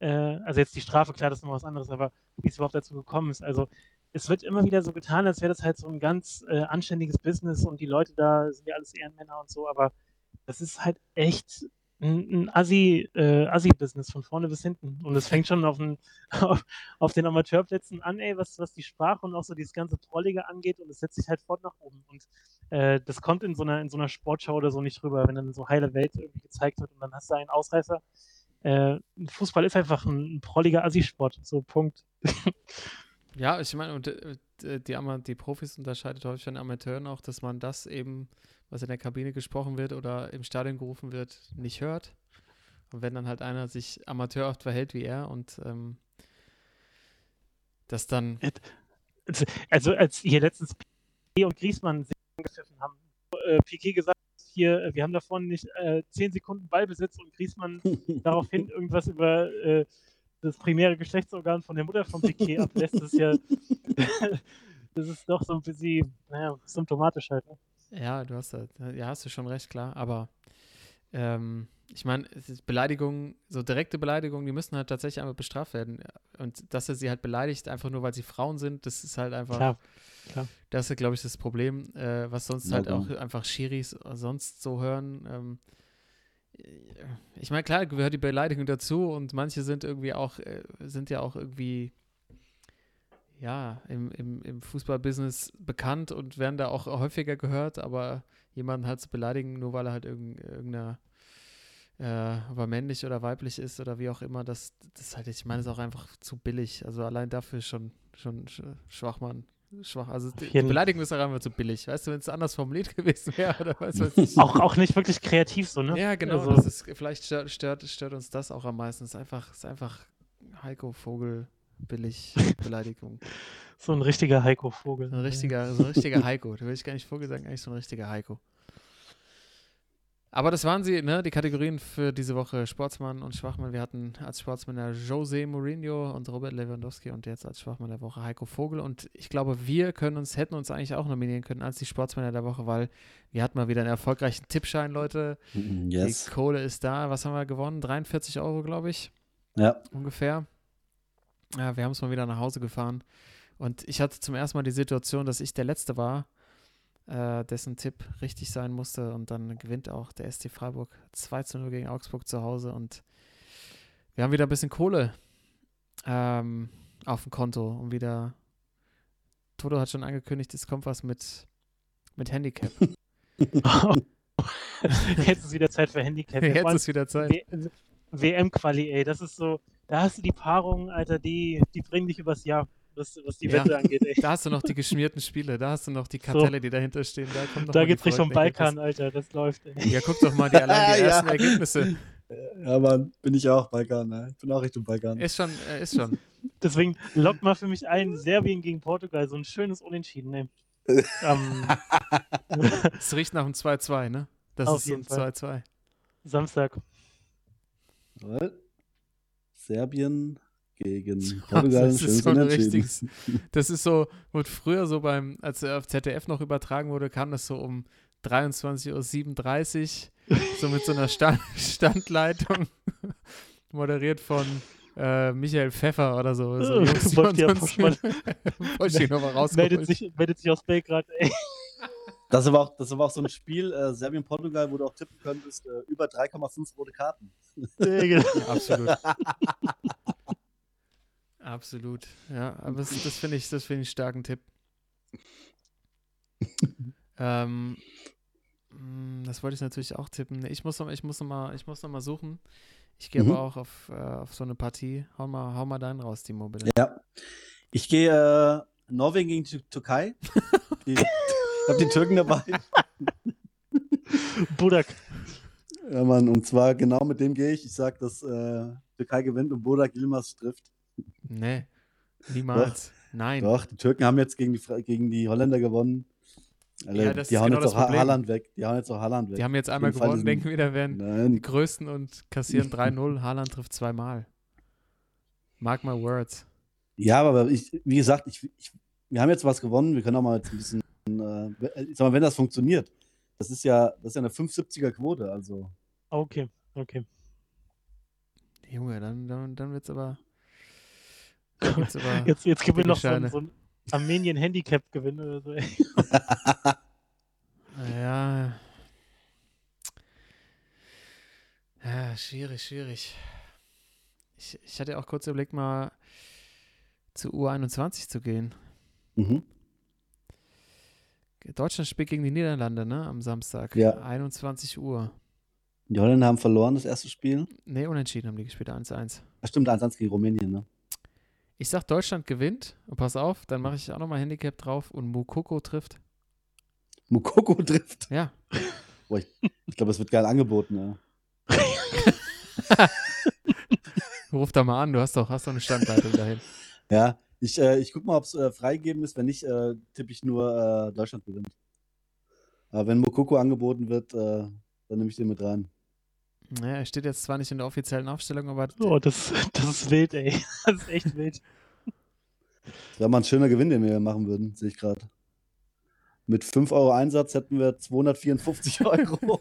Speaker 4: äh, also jetzt die Strafe, klar, das ist noch was anderes, aber wie es überhaupt dazu gekommen ist. Also es wird immer wieder so getan, als wäre das halt so ein ganz äh, anständiges Business und die Leute da sind ja alles Ehrenmänner und so, aber das ist halt echt ein, ein Assi, äh, Assi-Business von vorne bis hinten. Und es fängt schon auf, den, auf, auf den Amateurplätzen an, ey, was, was die Sprache und auch so dieses ganze Trollige angeht und es setzt sich halt fort nach oben. Und äh, das kommt in so einer, in so einer Sportschau oder so nicht rüber, wenn dann so heile Welt irgendwie gezeigt wird und dann hast du einen Ausreißer. Äh, Fußball ist einfach ein, ein prolliger Assi-Sport, so Punkt.
Speaker 2: Ja, ich meine, und äh, die, die Profis unterscheidet häufig von Amateuren auch, dass man das eben, was in der Kabine gesprochen wird oder im Stadion gerufen wird, nicht hört. Und wenn dann halt einer sich amateurhaft verhält wie er und ähm, das dann,
Speaker 4: Also als hier letztens Piquet und Griezmann sich angepfiffen haben, äh, Piquet gesagt, hier, äh, wir haben davon nicht äh, 10 Sekunden Ballbesitz und Griezmann daraufhin irgendwas über äh, das primäre Geschlechtsorgan von der Mutter von Piquet ablässt, das ist ja das ist doch so ein bisschen, naja, symptomatisch halt. Ne?
Speaker 2: Ja, du hast da, ja, hast du schon recht, klar, aber ähm, ich meine, Beleidigungen, so direkte Beleidigungen, die müssen halt tatsächlich einfach bestraft werden. Und dass er sie halt beleidigt, einfach nur weil sie Frauen sind, das ist halt einfach.
Speaker 4: Klar, klar.
Speaker 2: Das ist, glaube ich, das Problem, äh, was sonst
Speaker 3: Ja,
Speaker 2: halt
Speaker 3: genau.
Speaker 2: auch einfach Schiris sonst so hören. Ähm, ich meine, klar gehört die Beleidigung dazu und manche sind irgendwie auch, äh, sind ja auch irgendwie, ja, im, im, im Fußballbusiness bekannt und werden da auch häufiger gehört, aber jemanden halt zu beleidigen, nur weil er halt irgend, irgendeiner äh, ob er männlich oder weiblich ist oder wie auch immer, das, das halt, ich meine, ist auch einfach zu billig. Also allein dafür schon, schon sch- Schwachmann. Schwach. Also die, Beleidigung ist auch einfach zu billig. Weißt du, wenn es anders formuliert gewesen wäre oder was weiß ich.
Speaker 4: Auch, auch nicht wirklich kreativ so, ne?
Speaker 2: Ja, genau.
Speaker 4: Also-
Speaker 2: das ist, vielleicht stört, stört, stört uns das auch am meisten. Es ist einfach, es ist einfach Heiko Vogel billig Beleidigung.
Speaker 4: So ein richtiger Heiko-Vogel.
Speaker 2: So ein richtiger, so ein richtiger Heiko. Da will ich gar nicht Vogel sagen, eigentlich so ein richtiger Heiko. Aber das waren sie, ne? Die Kategorien für diese Woche Sportsmann und Schwachmann. Wir hatten als Sportsmann ja Jose Mourinho und Robert Lewandowski und jetzt als Schwachmann der Woche Heiko Vogel. Und ich glaube, wir können uns, hätten uns eigentlich auch nominieren können als die Sportsmänner der Woche, weil wir hatten mal wieder einen erfolgreichen Tippschein, Leute.
Speaker 3: Yes.
Speaker 2: Die Kohle ist da. Was haben wir gewonnen? 43 Euro, glaube ich,
Speaker 3: Ja.
Speaker 2: ungefähr. Ja, wir haben es mal wieder nach Hause gefahren. Und ich hatte zum ersten Mal die Situation, dass ich der Letzte war, äh, dessen Tipp richtig sein musste. Und dann gewinnt auch der SC Freiburg 2 zu 0 gegen Augsburg zu Hause. Und wir haben wieder ein bisschen Kohle ähm, auf dem Konto. Und wieder, Toto hat schon angekündigt, es kommt was mit, mit Handicap.
Speaker 4: Jetzt ist wieder Zeit für Handicap.
Speaker 2: Jetzt ist wieder Zeit.
Speaker 4: W- WM-Quali, ey. Das ist so, da hast du die Paarungen, Alter, die, die bringen dich übers Jahr, was, was die
Speaker 2: Ja.
Speaker 4: Wette angeht, ey.
Speaker 2: Da hast du noch die geschmierten Spiele, da hast du noch die Kartelle, die dahinter stehen. Da, kommt noch
Speaker 4: Da geht's Richtung Balkan, Alter, das läuft, ey.
Speaker 2: Ja, guck doch mal die, allein die
Speaker 3: Ja.
Speaker 2: ersten Ergebnisse.
Speaker 3: Ja, Mann, bin ich auch Balkan, ne? Ich bin auch Richtung Balkan.
Speaker 2: Ist schon, äh, ist schon.
Speaker 4: Deswegen lockt mal für mich ein, Serbien gegen Portugal, so ein schönes Unentschieden, ey. Am
Speaker 2: Es riecht nach einem 2-2, ne? Das
Speaker 4: Auf
Speaker 2: ist so ein
Speaker 4: jeden Fall.
Speaker 2: 2-2.
Speaker 4: Samstag.
Speaker 3: Jawohl. Serbien gegen Portugal.
Speaker 2: das ist so ein richtiges- Das ist so, wurde früher so beim, als er auf ZDF noch übertragen wurde, kam das so um 23.37 Uhr, so mit so einer Stand Standleitung, moderiert von äh, Michael Pfeffer oder so. so Jungs, Wollte ich nochmal rausholen.
Speaker 4: meldet, sich, meldet sich aus Belgrad, ey.
Speaker 3: Das ist aber auch, das ist aber auch so ein Spiel, äh, Serbien-Portugal, wo du auch tippen könntest, äh, über 3,5 rote Karten.
Speaker 4: genau.
Speaker 2: Absolut. Absolut. Ja, aber das, das finde ich, das finde ich einen starken Tipp. ähm, mh, das wollte ich natürlich auch tippen. Ich muss noch, ich muss noch mal, ich muss noch mal suchen. Ich gehe
Speaker 3: Mhm.
Speaker 2: aber auch auf, äh, auf so eine Partie. Hau mal, hau mal deinen raus, Timo, bitte.
Speaker 3: Ja. Ich gehe äh, Norwegen gegen Tü- Türkei. Die, ich habe die Türken dabei.
Speaker 4: Budak.
Speaker 3: Ja, Mann, und zwar genau mit dem gehe ich. Ich sage, dass äh, Türkei gewinnt und Bodak Yilmaz trifft.
Speaker 2: Nee, niemals. Nein.
Speaker 3: Doch, die Türken haben jetzt gegen die, gegen die Holländer gewonnen. Alter,
Speaker 2: Ja, das
Speaker 3: die
Speaker 2: ist
Speaker 3: hauen
Speaker 2: genau
Speaker 3: jetzt
Speaker 2: das
Speaker 3: auch
Speaker 2: Problem.
Speaker 3: Haaland weg. Die hauen jetzt auch Haaland weg.
Speaker 2: Die haben jetzt einmal gewonnen,
Speaker 3: diesen-
Speaker 2: denken wir, werden die
Speaker 3: Nein.
Speaker 2: Größten und kassieren 3-0. Haaland trifft zweimal. Mark my words.
Speaker 3: Ja, aber ich, wie gesagt, ich, ich, wir haben jetzt was gewonnen. Wir können auch mal jetzt ein bisschen, äh, ich sag mal, wenn das funktioniert, das ist ja, das ist ja eine 570er Quote. Also,
Speaker 4: Okay, okay.
Speaker 2: Junge, dann, dann, dann wird's aber. Dann wird's aber
Speaker 4: Jetzt, jetzt
Speaker 2: dicke
Speaker 4: noch so, ein- so ein Armenien-Handicap-Gewinn oder so, ey.
Speaker 2: Ja. Ja, schwierig, schwierig. Ich, ich hatte auch kurz überlegt, mal zu U21 zu gehen.
Speaker 3: mhm.
Speaker 2: Deutschland spielt gegen die Niederlande, ne? Am Samstag.
Speaker 3: Ja.
Speaker 2: 21 Uhr.
Speaker 3: die Holländer haben verloren, das erste Spiel.
Speaker 2: Ne, unentschieden haben die gespielt, 1-1.
Speaker 3: Ach, stimmt, 1 gegen Rumänien, ne?
Speaker 2: Ich sag, Deutschland gewinnt. Und pass auf, dann mache ich auch nochmal Handicap drauf und Mukoko trifft.
Speaker 3: Mukoko trifft.
Speaker 2: Ja.
Speaker 3: Ich glaube, es wird geil angeboten, ja.
Speaker 2: Ruf da mal an, du hast doch, hast doch eine Standleitung dahin.
Speaker 3: Ja, ich, äh, ich guck mal, ob es äh, freigegeben ist. Wenn nicht, äh, tippe ich nur äh, Deutschland gewinnt. Aber wenn Mokoko angeboten wird, äh, dann nehme ich den mit rein.
Speaker 2: Naja, er steht jetzt zwar nicht in der offiziellen Aufstellung, aber
Speaker 4: Oh, das, das ist wild, ey. Das ist echt wild.
Speaker 3: Das wäre mal ein schöner Gewinn, den wir hier machen würden, sehe ich gerade. Mit 5 Euro Einsatz hätten wir 254 Euro.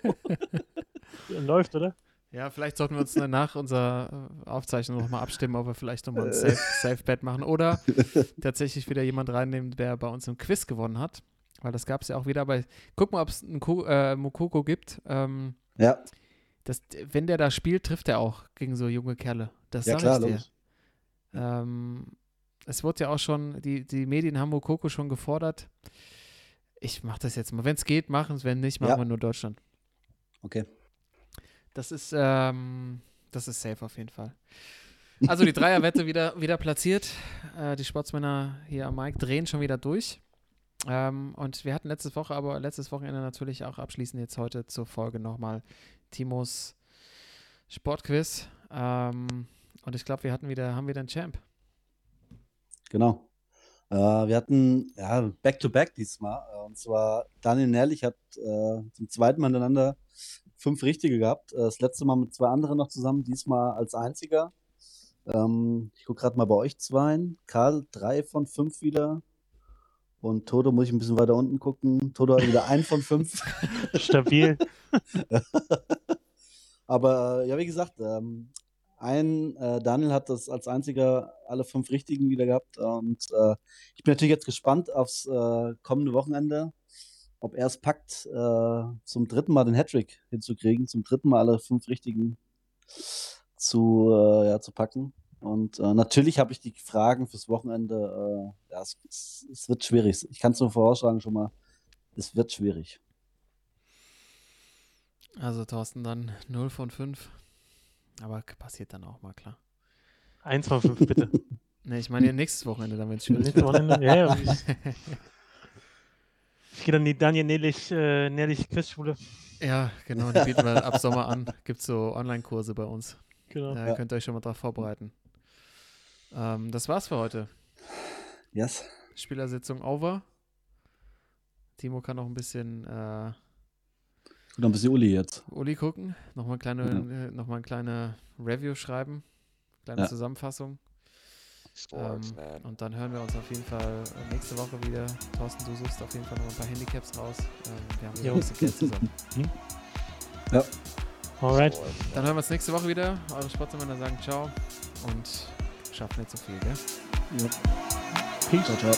Speaker 4: Läuft, oder?
Speaker 2: Ja, vielleicht sollten wir uns nach unserer äh, Aufzeichnung nochmal abstimmen, ob wir vielleicht nochmal ein Safe, Safe Bet machen oder tatsächlich wieder jemand reinnehmen, der bei uns im Quiz gewonnen hat. Weil das gab es ja auch wieder bei. Guck mal, ob es einen Ku- äh, Mukoko gibt. Ähm,
Speaker 3: ja,
Speaker 2: das, wenn der da spielt, trifft er auch gegen so junge Kerle. Das
Speaker 3: ja
Speaker 2: sag
Speaker 3: klar,
Speaker 2: ich dir. Ähm, es wurde ja auch schon, die, die Medien haben Mukoko schon gefordert. Ich mach das jetzt mal. Wenn es geht, machen es. Wenn nicht, machen
Speaker 3: Ja.
Speaker 2: wir nur Deutschland.
Speaker 3: Okay.
Speaker 2: Das ist, ähm, das ist safe auf jeden Fall. Also die Dreierwette wieder, wieder platziert. Äh, die Sportsmänner hier am Mike drehen schon wieder durch. Ähm, und wir hatten letzte Woche, aber letztes Wochenende natürlich auch abschließend jetzt heute zur Folge nochmal Timos Sportquiz. Ähm, und ich glaube, wir hatten wieder, haben wieder einen Champ.
Speaker 3: Genau. Äh, wir hatten ja Back-to-Back diesmal. Äh, Und zwar Daniel Nerlich hat äh, zum zweiten Mal hintereinander fünf Richtige gehabt. Äh, Das letzte Mal mit zwei anderen noch zusammen, diesmal als einziger. Ähm, ich gucke gerade mal bei euch zweien. Karl, drei von fünf wieder. Und Toto muss ich ein bisschen weiter unten gucken. Toto hat wieder ein von fünf.
Speaker 4: Stabil.
Speaker 3: Aber äh, ja, wie gesagt, ähm, ein äh, Daniel hat das als einziger alle fünf Richtigen wieder gehabt. Und äh, ich bin natürlich jetzt gespannt aufs äh, kommende Wochenende, ob er es packt, äh, zum dritten Mal den Hattrick hinzukriegen, zum dritten Mal alle fünf Richtigen zu, äh, ja, zu packen. Und äh, natürlich habe ich die Fragen fürs Wochenende. Äh, ja, es, es, es wird schwierig. Ich kann es nur voraussagen schon mal. Es wird schwierig.
Speaker 2: Also Thorsten dann 0 von 5. Aber passiert dann auch mal, klar.
Speaker 4: Eins von fünf, bitte.
Speaker 2: Ne, ich meine ja nächstes Wochenende, dann wird es schwierig.
Speaker 4: Nächstes Wochenende? Ja, ja. Ich, gehe dann die Daniel Nellich, äh, Nellich Quizschule.
Speaker 2: Ja, genau, die bieten wir ab Sommer an. Gibt so Online-Kurse bei uns.
Speaker 4: Genau.
Speaker 2: Da
Speaker 3: Ja.
Speaker 2: könnt ihr euch schon mal drauf vorbereiten. Ähm, das war's für heute.
Speaker 3: Yes.
Speaker 2: Spielersitzung over. Timo kann noch ein bisschen äh,
Speaker 3: Und ein bisschen Uli jetzt.
Speaker 2: Uli gucken, nochmal kleine, äh, noch mal eine kleine Review schreiben, kleine
Speaker 3: Ja.
Speaker 2: Zusammenfassung.
Speaker 1: Sportsman.
Speaker 2: Und dann hören wir uns auf jeden Fall nächste Woche wieder. Thorsten, du suchst auf jeden Fall noch ein paar Handicaps raus. Ähm, wir haben ein bisschen Geld zusammen.
Speaker 4: Alright.
Speaker 1: Sportsman.
Speaker 2: Dann hören wir uns nächste Woche wieder. Eure Sportsmänner sagen Ciao und schafft nicht so viel, gell?
Speaker 3: Ja.
Speaker 4: Peace.
Speaker 3: Ciao, ciao.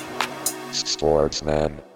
Speaker 1: Sportsman.